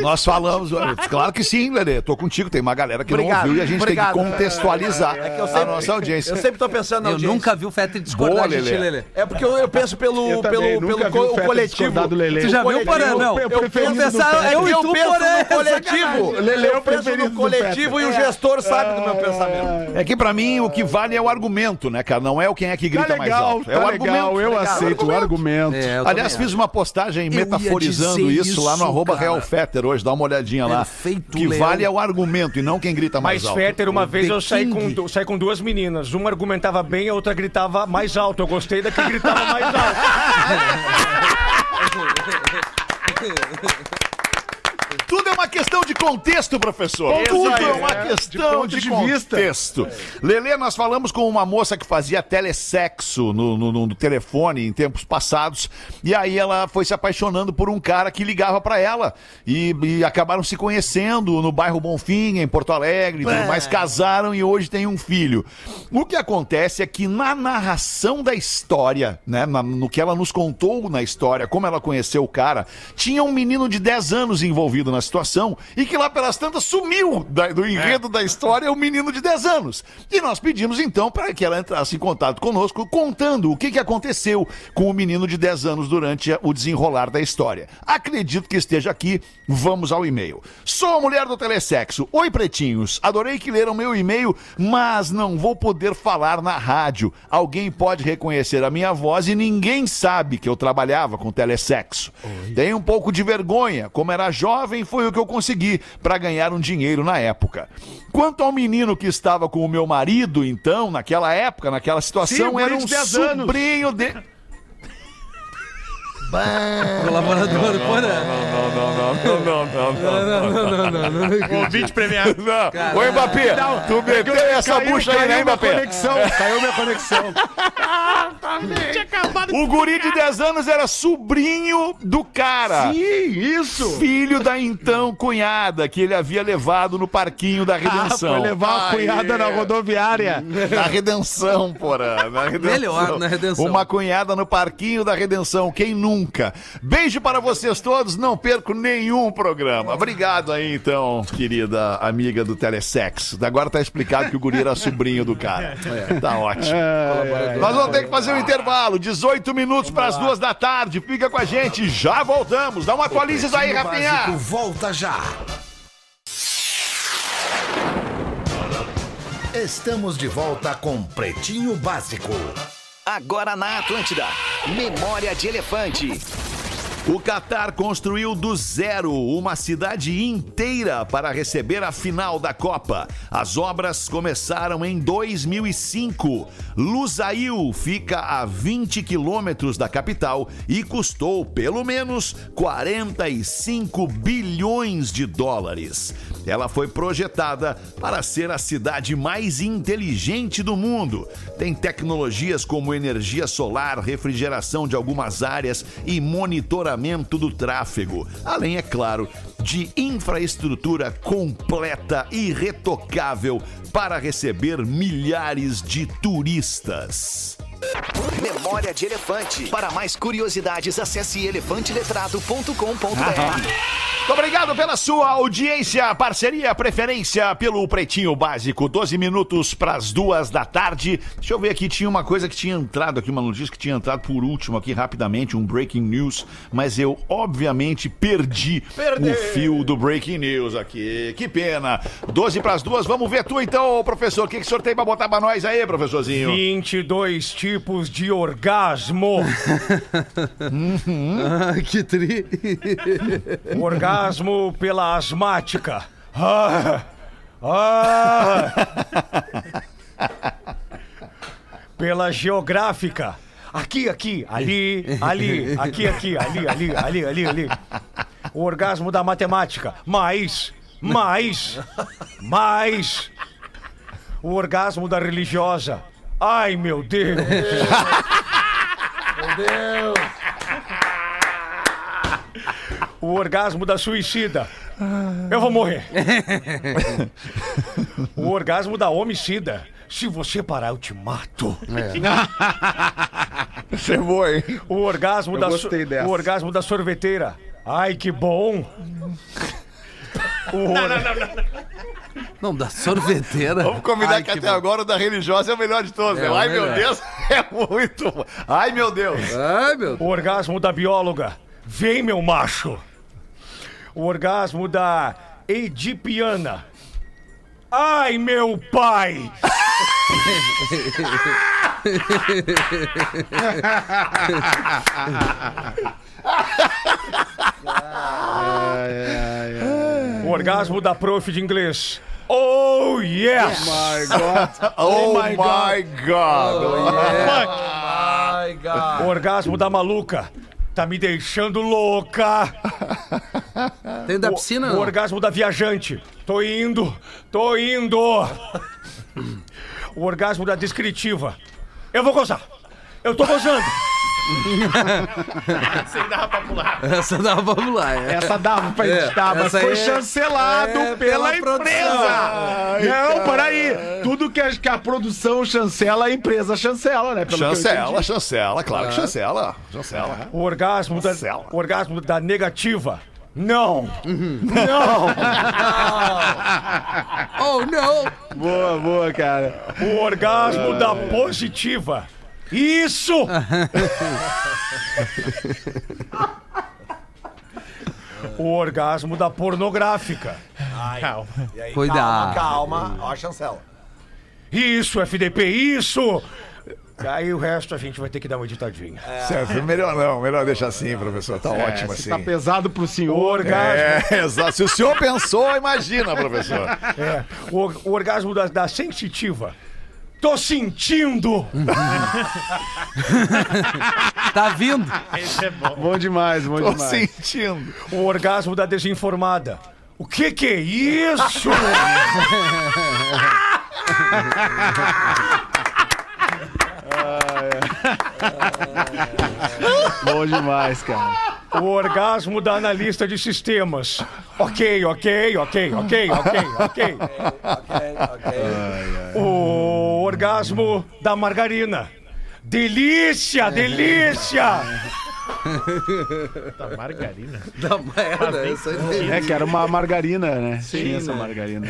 Nós falamos. Claro que sim, Lelê. Tô contigo. Tem uma galera que Obrigado, não ouviu e a gente obrigado. tem que contextualizar É que eu a sempre- nossa audiência. Eu sempre tô pensando na Eu audiência. nunca vi o Fetter discordar Boa, de ti, Lelê. Lelê. É porque eu, eu penso pelo, Eu pelo, pelo o co- o coletivo. do Lelê. Tu já O viu, coletivo, Porã? Não. eu Eu eu e eu penso Porã. no coletivo. Lelê é o eu penso no coletivo e o gestor sabe do meu pensamento. É que pra mim o que vale é o argumento, né, cara? Não é o quem é que grita Tá mais legal, alto. É tá o legal. argumento. Eu aceito o argumento. É, Aliás, fiz uma postagem metaforizando dizer isso, lá no isso, arroba. Real Fetter hoje, dá uma olhadinha lá. Perfeito, que Leão. vale é o argumento e não quem grita mais Mas, alto. Fetter, uma O vez eu saí com, saí com duas meninas. Uma argumentava bem, a outra gritava mais alto. Eu gostei da que gritava mais alto. Tudo é uma questão de contexto, professor. Isso Tudo aí, é uma é. questão De de, de contexto. Lelê, nós falamos com uma moça que fazia telesexo no, no- no telefone em tempos passados. E aí ela foi se apaixonando por um cara que ligava pra ela. E, e acabaram se conhecendo no bairro Bonfim, em Porto Alegre, tudo mais. Casaram e hoje tem um filho. O que acontece é que na narração da história, né, na- no que ela nos contou na história, como ela conheceu o cara, tinha um menino de 10 anos envolvido na situação e que lá pelas tantas sumiu da- do enredo da história o menino de 10 anos. E nós pedimos então para que ela entrasse em contato conosco contando o que, que aconteceu com o menino de 10 anos durante o desenrolar da história. Acredito que esteja aqui, vamos ao e-mail. Sou a mulher do telesexo. Oi, pretinhos. Adorei que leram meu e-mail, mas não vou poder falar na rádio. Alguém pode reconhecer a minha voz e ninguém sabe que eu trabalhava com telesexo. Tenho um pouco de vergonha. Como era jovem, foi o que eu consegui para ganhar um dinheiro na época. Quanto ao menino que estava com o meu marido, então, naquela época, naquela situação, Sim, o era guri um de 10 anos. sobrinho de. Colaborador, porra. Convite premiado. Não. Ô, Mbappé, tu meteu essa bucha aí, caiu né, minha Mbappé? conexão, caiu minha conexão. O guri de 10 anos era sobrinho do cara. Sim, isso. Filho da então cunhada que ele havia levado no parquinho da Ah, redenção. foi levar uma Aê. cunhada na rodoviária. Na redenção, porra. Na redenção. Melhor, na redenção. Uma cunhada no parquinho da redenção. Quem nunca? Beijo para vocês todos. Não perco nenhum programa. Obrigado aí, então, querida amiga do Telesex. Agora tá explicado que o guri era sobrinho do cara. Tá ótimo. Nós vamos ter que fazer um intervalo. 18 minutos para as duas da tarde. Fica com a gente. Já voltamos. Dá uma atualizes aí, Rafinha. Volta já. Estamos de volta com Pretinho Básico. Agora na Atlântida. Memória de Elefante. O Catar construiu do zero uma cidade inteira para receber a final da Copa. As obras começaram em 2005. Lusail fica a 20 quilômetros da capital e custou pelo menos 45 bilhões de dólares. Ela foi projetada para ser a cidade mais inteligente do mundo. Tem tecnologias como energia solar, refrigeração de algumas áreas e monitoramento do tráfego. Além, é claro, de infraestrutura completa e retocável para receber milhares de turistas. Memória de Elefante. Para mais curiosidades, acesse elefanteletrado.com.br. Muito obrigado pela sua audiência, parceria, preferência pelo Pretinho Básico. 12 minutos para as duas da tarde. Deixa eu ver aqui, tinha uma coisa que tinha entrado aqui, uma notícia que tinha entrado por último aqui rapidamente, um breaking news, mas eu obviamente perdi o fio do breaking news aqui. Que pena. 12 para as duas, vamos ver tu então, professor. O que, que o senhor tem para botar para nós aí, professorzinho? 22 tipos de orgasmo. Ah, que tri. Orgasmo pela asmática. Ah, ah. Pela geográfica. Aqui, aqui, ali, ali, aqui, aqui, ali, ali, ali, ali, ali. O orgasmo da matemática. Mais, mais, mais. O orgasmo da religiosa. Ai, meu Deus. O orgasmo da suicida. Eu vou morrer. o orgasmo da homicida. Se você parar, eu te mato. Você foi. O orgasmo da so- gostei dessa. o orgasmo da sorveteira. Ai, que bom. O or- Não, da sorveteira. Vamos combinar Ai, que, até bom. agora o da religiosa é o melhor de todos. É né? Ai, meu. Deus, é muito. Ai, meu Deus. Ai, meu o orgasmo da bióloga. Vem, meu macho. O orgasmo da edipiana. Ai, meu pai. O orgasmo da prof de inglês. Oh, yes! Oh, my God. Ai, God. O orgasmo da maluca. Tá me deixando louca. Tem da piscina? O não? orgasmo da viajante. Tô indo, tô indo. O orgasmo da descritiva. Eu vou gozar. Eu tô gozando. Sem dar pra pular. Essa dava pra pular, é. Essa dava pra É, editar, mas essa foi é- chancelado é pela, pela empresa. Não, peraí. Tudo que a, que a produção chancela, a empresa chancela, né? Pelo Chancela, chancela, claro que chancela. Chancela. O orgasmo da, Marcela. o orgasmo da negativa. Não. Não. Oh, não! Boa, boa, cara. O orgasmo da positiva. Isso! o orgasmo da pornográfica. Calma. Cuidado. Calma, ó a chancela. Isso, FDP, isso! Aí o resto a gente vai ter que dar uma editadinha. Certo, melhor não, melhor deixar assim, professor. Tá ótimo Se assim. tá pesado pro O senhor. orgasmo, É, exato. Se o senhor pensou, imagina, professor. é, o, o orgasmo da, da sensitiva. Tô sentindo! Tá vindo? Esse é bom. Bom demais, bom Tô demais. sentindo. O orgasmo da desinformada. O que que é isso? Bom demais, cara. O orgasmo da analista de sistemas. Ok, ok, ok, ok, ok, ok. O orgasmo da margarina. Delícia, delícia! Tá margarina. Da merda, essa aí. É que era uma margarina, né? Tinha essa margarina.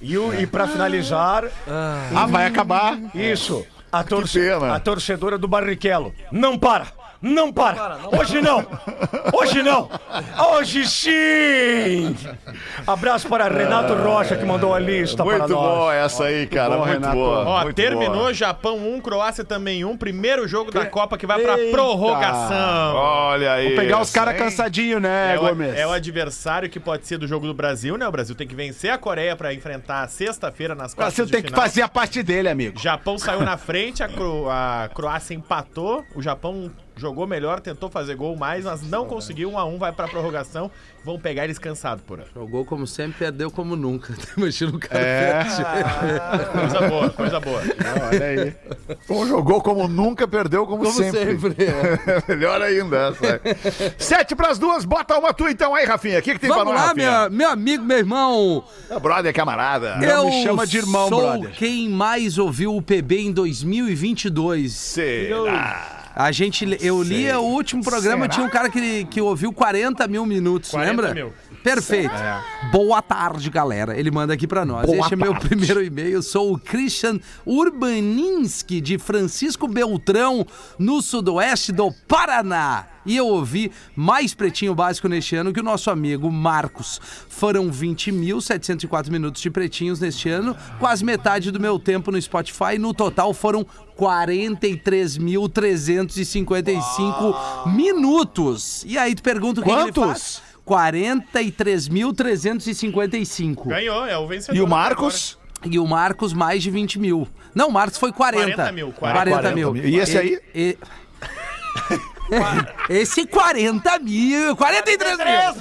E, o, e pra finalizar, Ah, vai acabar. isso. A, torce- a torcedora do Barrichello. Não para! Não para! Hoje não! Hoje não! Hoje sim! Abraço para Renato Rocha que mandou a lista para Muito nós. boa essa aí, cara. bom, muito Renato. boa. Ó, muito terminou boa. Japão 1, Croácia também 1. Primeiro jogo da Copa que vai pra Eita. prorrogação. Olha aí. Vou pegar os caras cansadinhos, né, É o, Gomes? é o adversário que pode ser do jogo do Brasil, né? O Brasil tem que vencer a Coreia pra enfrentar sexta-feira nas O quartas Brasil de tem que fazer a parte dele, amigo. Japão saiu na frente, a, Cro- a Croácia empatou, o Japão jogou melhor, tentou fazer gol mais, mas não conseguiu. Um a um vai pra prorrogação. Vão pegar eles cansados por aí. Jogou como sempre, perdeu como nunca. Imagina o cara É. Coisa boa, coisa boa. Olha aí. Jogou como nunca, perdeu como, Como sempre. sempre. é. Melhor ainda essa. Sete pras duas, bota uma tu então aí, Rafinha. O que, que tem Vamos pra nós, lá, Rafinha? minha, meu amigo, meu irmão. Meu brother, camarada. Eu me chama de irmão, sou brother. quem mais ouviu o PB em 2022. Será? A gente, eu li o último programa, tinha um cara que, que ouviu 40 mil minutos, 40 lembra? mil. Perfeito. Boa tarde, galera. Ele manda aqui pra nós. este é meu primeiro e-mail. Sou o Christian Urbaninski, de Francisco Beltrão, no sudoeste do Paraná. E eu ouvi mais Pretinho Básico neste ano que o nosso amigo Marcos. Foram 20.704 minutos de Pretinhos neste ano, quase metade do meu tempo no Spotify. No total foram 43.355 minutos. E aí tu pergunta o que, que ele Quantos? faz? 43.355. Ganhou, é o vencedor. E o Marcos? E o Marcos, mais de 20 mil. Não, o Marcos foi 40. 40 mil, 40, 40 mil. mil. E esse aí? E- Esse 40 mil, 43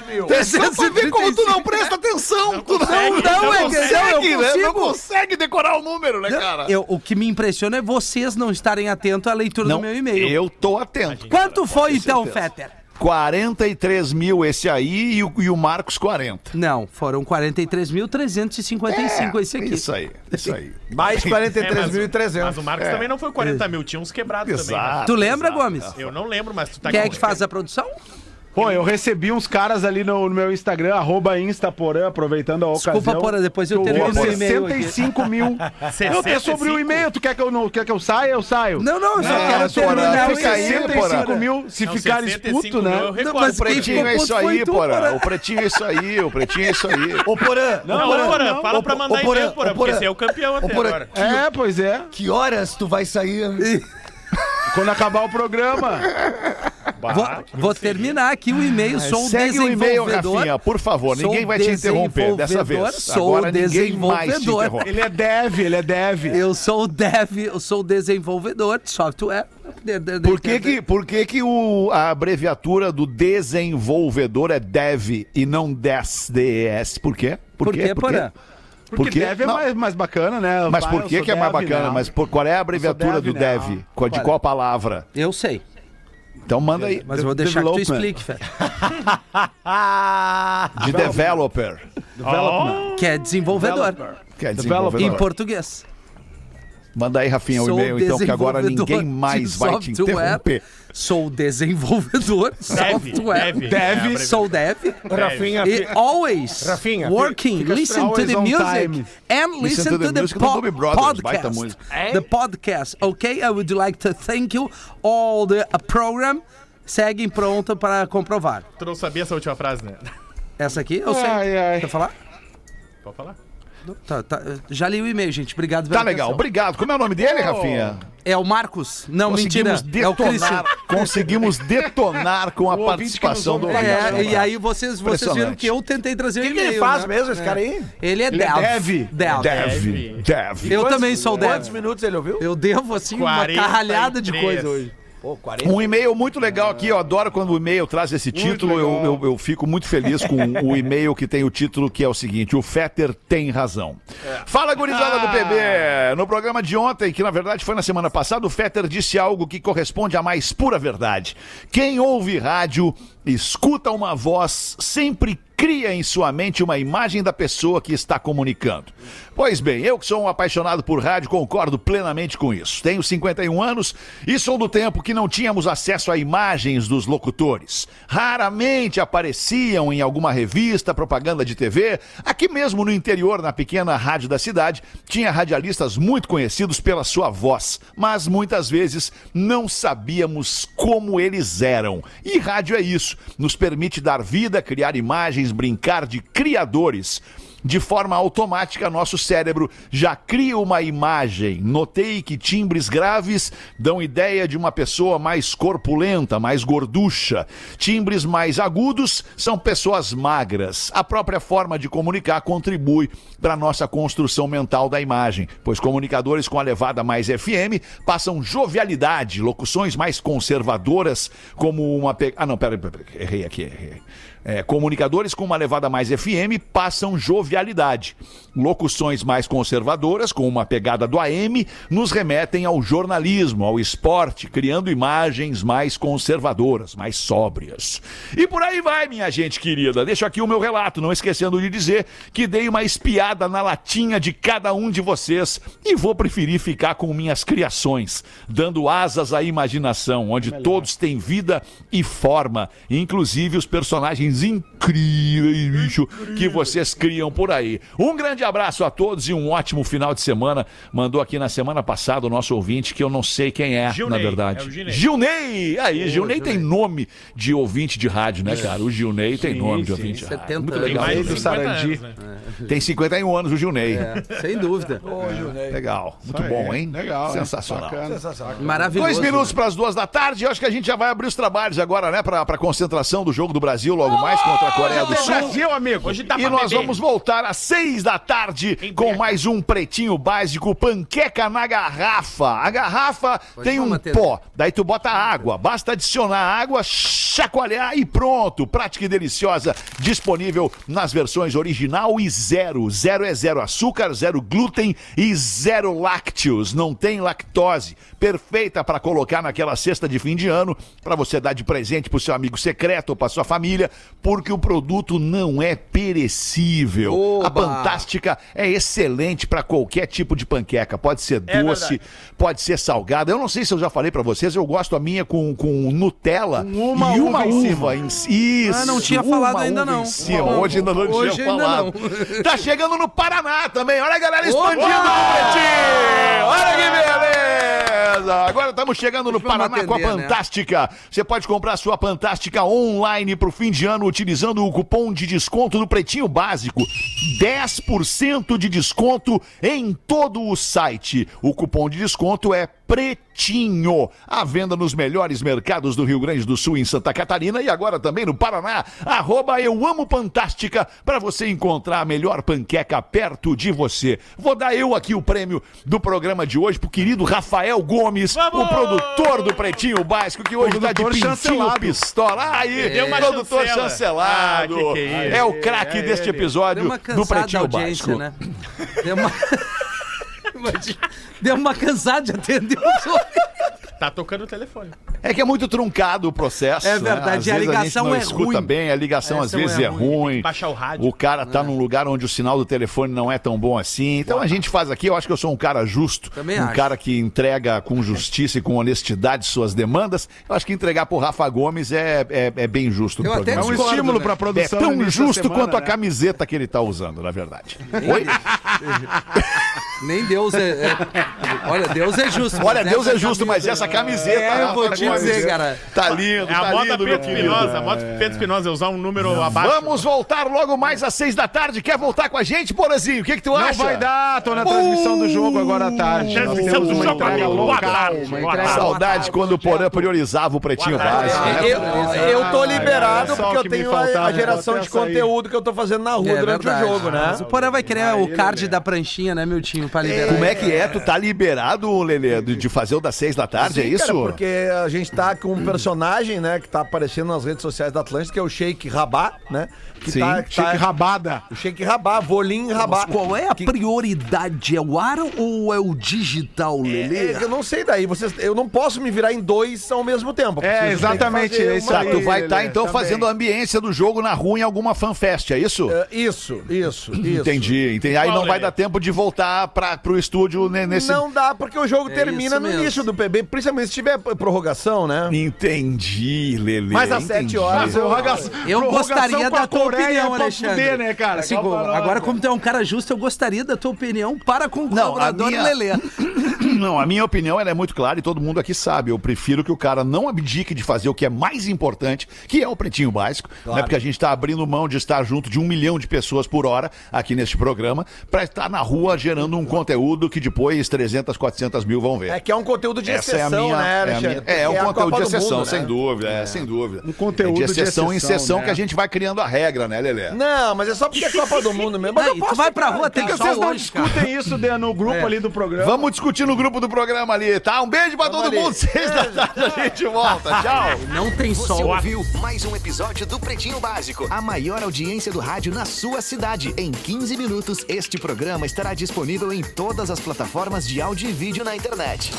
mil. Atenção pra ver como tu não presta atenção. tu Não, não, é que não, consegue, eu né? Não consigo. consegue decorar o número, né, cara? Eu- o que me impressiona é vocês não estarem atentos à leitura do meu e-mail. Eu tô atento. Quanto foi então. Fetter? 43 mil esse aí e o, e o Marcos 40. Não, foram 43.355 esse aqui. Isso aí, isso aí. Mais É, mas, o- 43.300. mas o Marcos também não foi 40 mil, tinha uns quebrados também. né? Tu lembra, exato. Gomes? Eu não lembro, mas tu tá Quem é que faz a produção? Pô, eu recebi uns caras ali no, no meu Instagram, arroba Instaporã, aproveitando a ocasião. Desculpa, Porã, depois eu termino esse e-mail aqui. 65 mil. Eu tenho sobre o e-mail, tu quer que eu, não, quer que eu saia? Eu saio. Não, não, eu só Não, quero Porã, terminar o fica aí, e-mail. Porã. 65 mil, se Não, ficar 65 esputo, né? eu recordo. mas O pretinho é isso aí, porra. Porã? O pretinho é isso aí, o pretinho é isso aí. Ô, Porã, Não, ô, não, Porã, não. fala pra mandar Porã, e-mail, Porã, porque você é o campeão até Porã, agora. É, pois é. Que horas tu vai sair? Quando acabar o programa. Vou, vou terminar aqui o e-mail. Sou um Segue o e-mail, desenvolvedor. Rafinha, por favor. Ninguém vai te interromper dessa desenvolvedor, vez. Sou Agora ninguém mais te desenvolvedor. interrompe. Ele é dev, ele é dev. Eu sou o dev, eu sou o desenvolvedor de software. De- de- de- Por que que, por que, que o, a abreviatura do desenvolvedor é dev e não DES, DES? Por quê? Por quê, Porã? Porque Por quê? dev é mais, mais bacana, né? Mas Ah, por que, que é mais bacana? não. Mas por, qual é a abreviatura dev, do né? dev? Qual- De Qual é? qual palavra? Eu sei. Então manda aí. Mas eu vou deixar que tu development. explique, Fé. De developer. Que é desenvolvedor. Que é Em desenvolvedor. português. Manda aí, Rafinha, o Sou e-mail, então, que agora desenvolvedor ninguém mais de vai te software. interromper. Sou desenvolvedor Deve, software. deve, Deve. é, Sou dev. Rafinha, E always Rafinha, working, fica- listen to the music time. and listen to the, do po- Brothers, podcast. The podcast, okay? I would like to thank you all the uh, program. Seguem pronto para comprovar. Tu não sabia essa última frase, né? Essa aqui eu sei. Ai, ai. Quer falar? Pode falar. Tá, tá, já li o e-mail, gente. Obrigado Tá pela legal, atenção. obrigado. Como é o nome dele, Rafinha? É o Marcos? Não, mentira. Conseguimos É o Christian. detonar, conseguimos detonar com a O ouvinte que participação nos do ouve. É, e aí vocês, vocês viram que eu tentei trazer o O que, e-mail. ele faz né? mesmo, esse cara aí? Ele é Ele é dev. dev. Dev. Dev. Dev. Eu também sou dev. Quantos minutos ele ouviu? Eu devo, assim, uma 43. carralhada de coisa hoje. Pô, 40. Um e-mail muito legal aqui, eu adoro quando o e-mail traz esse título, eu, eu, eu fico muito feliz com o e-mail que tem o título que é o seguinte, o Fetter tem razão. Fala, gurizada do PB! No programa de ontem, que na verdade foi na semana passada, o Fetter disse algo que corresponde à mais pura verdade. Quem ouve rádio, escuta uma voz, sempre cria em sua mente uma imagem da pessoa que está comunicando. Pois bem, eu que sou um apaixonado por rádio, concordo plenamente com isso. Tenho 51 anos e sou do tempo que não tínhamos acesso a imagens dos locutores. Raramente apareciam em alguma revista, propaganda de TV. Aqui mesmo no interior, na pequena rádio da cidade, tinha radialistas muito conhecidos pela sua voz, mas muitas vezes não sabíamos como eles eram. E rádio é isso, nos permite dar vida, criar imagens, brincar de criadores. De forma automática, nosso cérebro já cria uma imagem. Notei que timbres graves dão ideia de uma pessoa mais corpulenta, mais gorducha. Timbres mais agudos são pessoas magras. A própria forma de comunicar contribui para nossa construção mental da imagem, pois comunicadores com a levada mais FM passam jovialidade, locuções mais conservadoras, como uma. Pe... Ah, não, peraí, peraí, errei aqui, errei. É, comunicadores com uma levada mais FM passam jovialidade. Locuções mais conservadoras, com uma pegada do AM, nos remetem ao jornalismo, ao esporte, criando imagens mais conservadoras, mais sóbrias. E por aí vai, minha gente querida. Deixo aqui o meu relato, não esquecendo de dizer que dei uma espiada na latinha de cada um de vocês e vou preferir ficar com minhas criações, dando asas à imaginação, onde todos têm vida e forma, inclusive os personagens incríveis, bicho, que vocês criam por aí. Um grande abraço a todos e um ótimo final de semana. Mandou aqui na semana passada o nosso ouvinte, que eu não sei quem é, Gilney, na verdade. é o Gilney. Gilney! Aí, Gilney tem nome de ouvinte de rádio, né, cara? O Gilney tem nome de ouvinte de rádio. 70 Muito anos. Tem legal. mais Ele, de o 50 Sarandi. anos, né? Tem 51 anos o Gilney. É, sem dúvida. Legal. Muito aí. bom, hein? Legal? Sensacional. Bacana. Maravilhoso. Dois minutos para as duas da tarde. Eu acho que a gente já vai abrir os trabalhos agora, né? Para a concentração do jogo do Brasil logo mais contra a Coreia do Tem Sul. Brasil, amigo. Hoje dá E pra nós vamos voltar às seis da tarde com mais um pretinho básico, panqueca na garrafa. A garrafa tem um pó, daí tu bota água. Basta adicionar água, chacoalhar e pronto. Prática e deliciosa, disponível nas versões original e zero. Zero é zero açúcar, zero glúten e zero lácteos. Não tem lactose. Perfeita para colocar naquela cesta de fim de ano, para você dar de presente pro seu amigo secreto ou pra sua família, porque o produto não é perecível. A Oba! Fantástica é excelente para qualquer tipo de panqueca. Pode ser doce, pode ser salgada. Eu não sei se eu já falei para vocês, eu gosto a minha com, com Nutella Com uma e uva uma em uva em Isso. Ah, não tinha falado ainda uva não. Cima. Hoje ainda não hoje tinha ainda falado. não. Tá chegando no Paraná também. Olha a galera expandindo no Pretinho. Olha que beleza. Agora estamos chegando no Paraná com a atender, né? Fantástica. Você pode comprar sua Fantástica online pro fim de ano utilizando o cupom de desconto do Pretinho Básico. 10% de desconto em todo o site. O cupom de desconto é Pretinho. À venda nos melhores mercados do Rio Grande do Sul em Santa Catarina e agora também no Paraná. Arroba Eu Amo Fantástica para você encontrar a melhor panqueca perto de você. Vou dar eu aqui o prêmio do programa de hoje pro querido Rafael Gomes, o produtor do Pretinho Básico, que hoje tá de pintinho chancelado. pistola. Aí, uma produtor chancela. chancelado. Ah, que que é é o craque deste episódio Deu uma do Pretinho Básico. né? Deu uma... Imagina, Deu uma cansada de atender os outros. Tá tocando o telefone. É que é muito truncado o processo. É né? verdade, Às e a ligação gente não é escuta ruim. bem, a ligação A às vezes é é ruim. baixar o rádio. O cara tá num lugar onde o sinal do telefone não é tão bom assim. Então a gente faz aqui, eu acho que eu sou um cara justo, Também um acho. cara que entrega com justiça e com honestidade suas demandas. Eu acho que entregar pro Rafa Gomes é, é, é bem justo no Eu até É um estímulo né? pra É produção. no tão justo semana, quanto a né? camiseta que ele tá usando, na verdade. Oi? Nem Deus é, é- Olha, Deus é justo. Olha, Deus é justo, mas essa camiseta. É, eu vou te dizer, cara. Tá lindo, É a tá moda lindo, meu Pedro. Espinosa. A moda Pedro Espinosa é usar um número abaixo. Vamos voltar logo mais às seis da tarde. Quer voltar com a gente, Borazinho? O que, que tu Não acha? vai dar, tô na transmissão do jogo agora à tarde. Nós Transmissão temos do jogo, amigo. Boa tarde. Saudade quando o Porã priorizava o pretinho básico. né? Eu, eu tô liberado é só porque eu tenho a, geração de conteúdo que eu tô fazendo na rua É durante verdade. o jogo, né? Mas o Porã vai querer o card da pranchinha, né, meu time, pra liberar. Como é que é? Tu tá liberado, Lelê, de de fazer o das seis da tarde, é Sim, isso? cara, porque a gente tá com um personagem, né, que tá aparecendo nas redes sociais da Atlântica, que é o Sheik Rabá, né? Que Sim, tá, que Chique tá- rabada. O Sheik Rabá, Volim Rabá. Qual é a prioridade? É o ar ou é o digital, Lelê? É, eu não sei daí, vocês, eu não posso me virar em dois ao mesmo tempo. É, exatamente, que é isso Tá, uma- aí. tu vai estar Lelê, então também. fazendo a ambiência do jogo na rua em alguma fanfest, é isso? É, Isso, isso, isso. Entendi, entendi. Aí não vai dar tempo de voltar pra, pro estúdio ne- nesse. Não dá, porque o jogo É termina no mesmo. início do PB, principalmente se tiver prorrogação, né? Entendi, Lelê. Mas às entendi. sete horas eu... Eu Prorrogação gostaria da tua Coreia opinião, Alexandre. fuder, né, cara? Assim, lá. agora, como tu é um cara justo, eu gostaria da tua opinião para com o colaborador minha- Lelê. Não, a minha opinião é muito clara e todo mundo aqui sabe. Eu prefiro que o cara não abdique de fazer o que é mais importante, que é o pretinho básico, né? Porque a gente está abrindo mão de estar junto de um milhão de pessoas por hora aqui neste programa, para estar na rua gerando um conteúdo que depois 300, 400 mil vão ver. É que é um conteúdo de Essa é exceção, minha. né, é, a Alexandre? minha- Porque é, um a conteúdo de exceção, Mundo, sem né? dúvida, é, sem dúvida. Um conteúdo é de de exceção em exceção, exceção né? que a gente vai criando a regra, né, Lelê? Não, mas é só porque é Copa do Mundo mesmo. Mas Aí, eu posso tu vai pra ficar- rua, tem que vocês não hoje, cara. discutem isso de- no grupo ali do programa? Vamos discutir no grupo do programa ali, tá? Um beijo pra todo ali. mundo. Seis da tarde a gente volta. Tchau. Não tem Você sol. ouviu mais um episódio do Pretinho Básico, a maior audiência do rádio na sua cidade. Em 15 minutos, este programa estará disponível em todas as plataformas de áudio e vídeo na internet.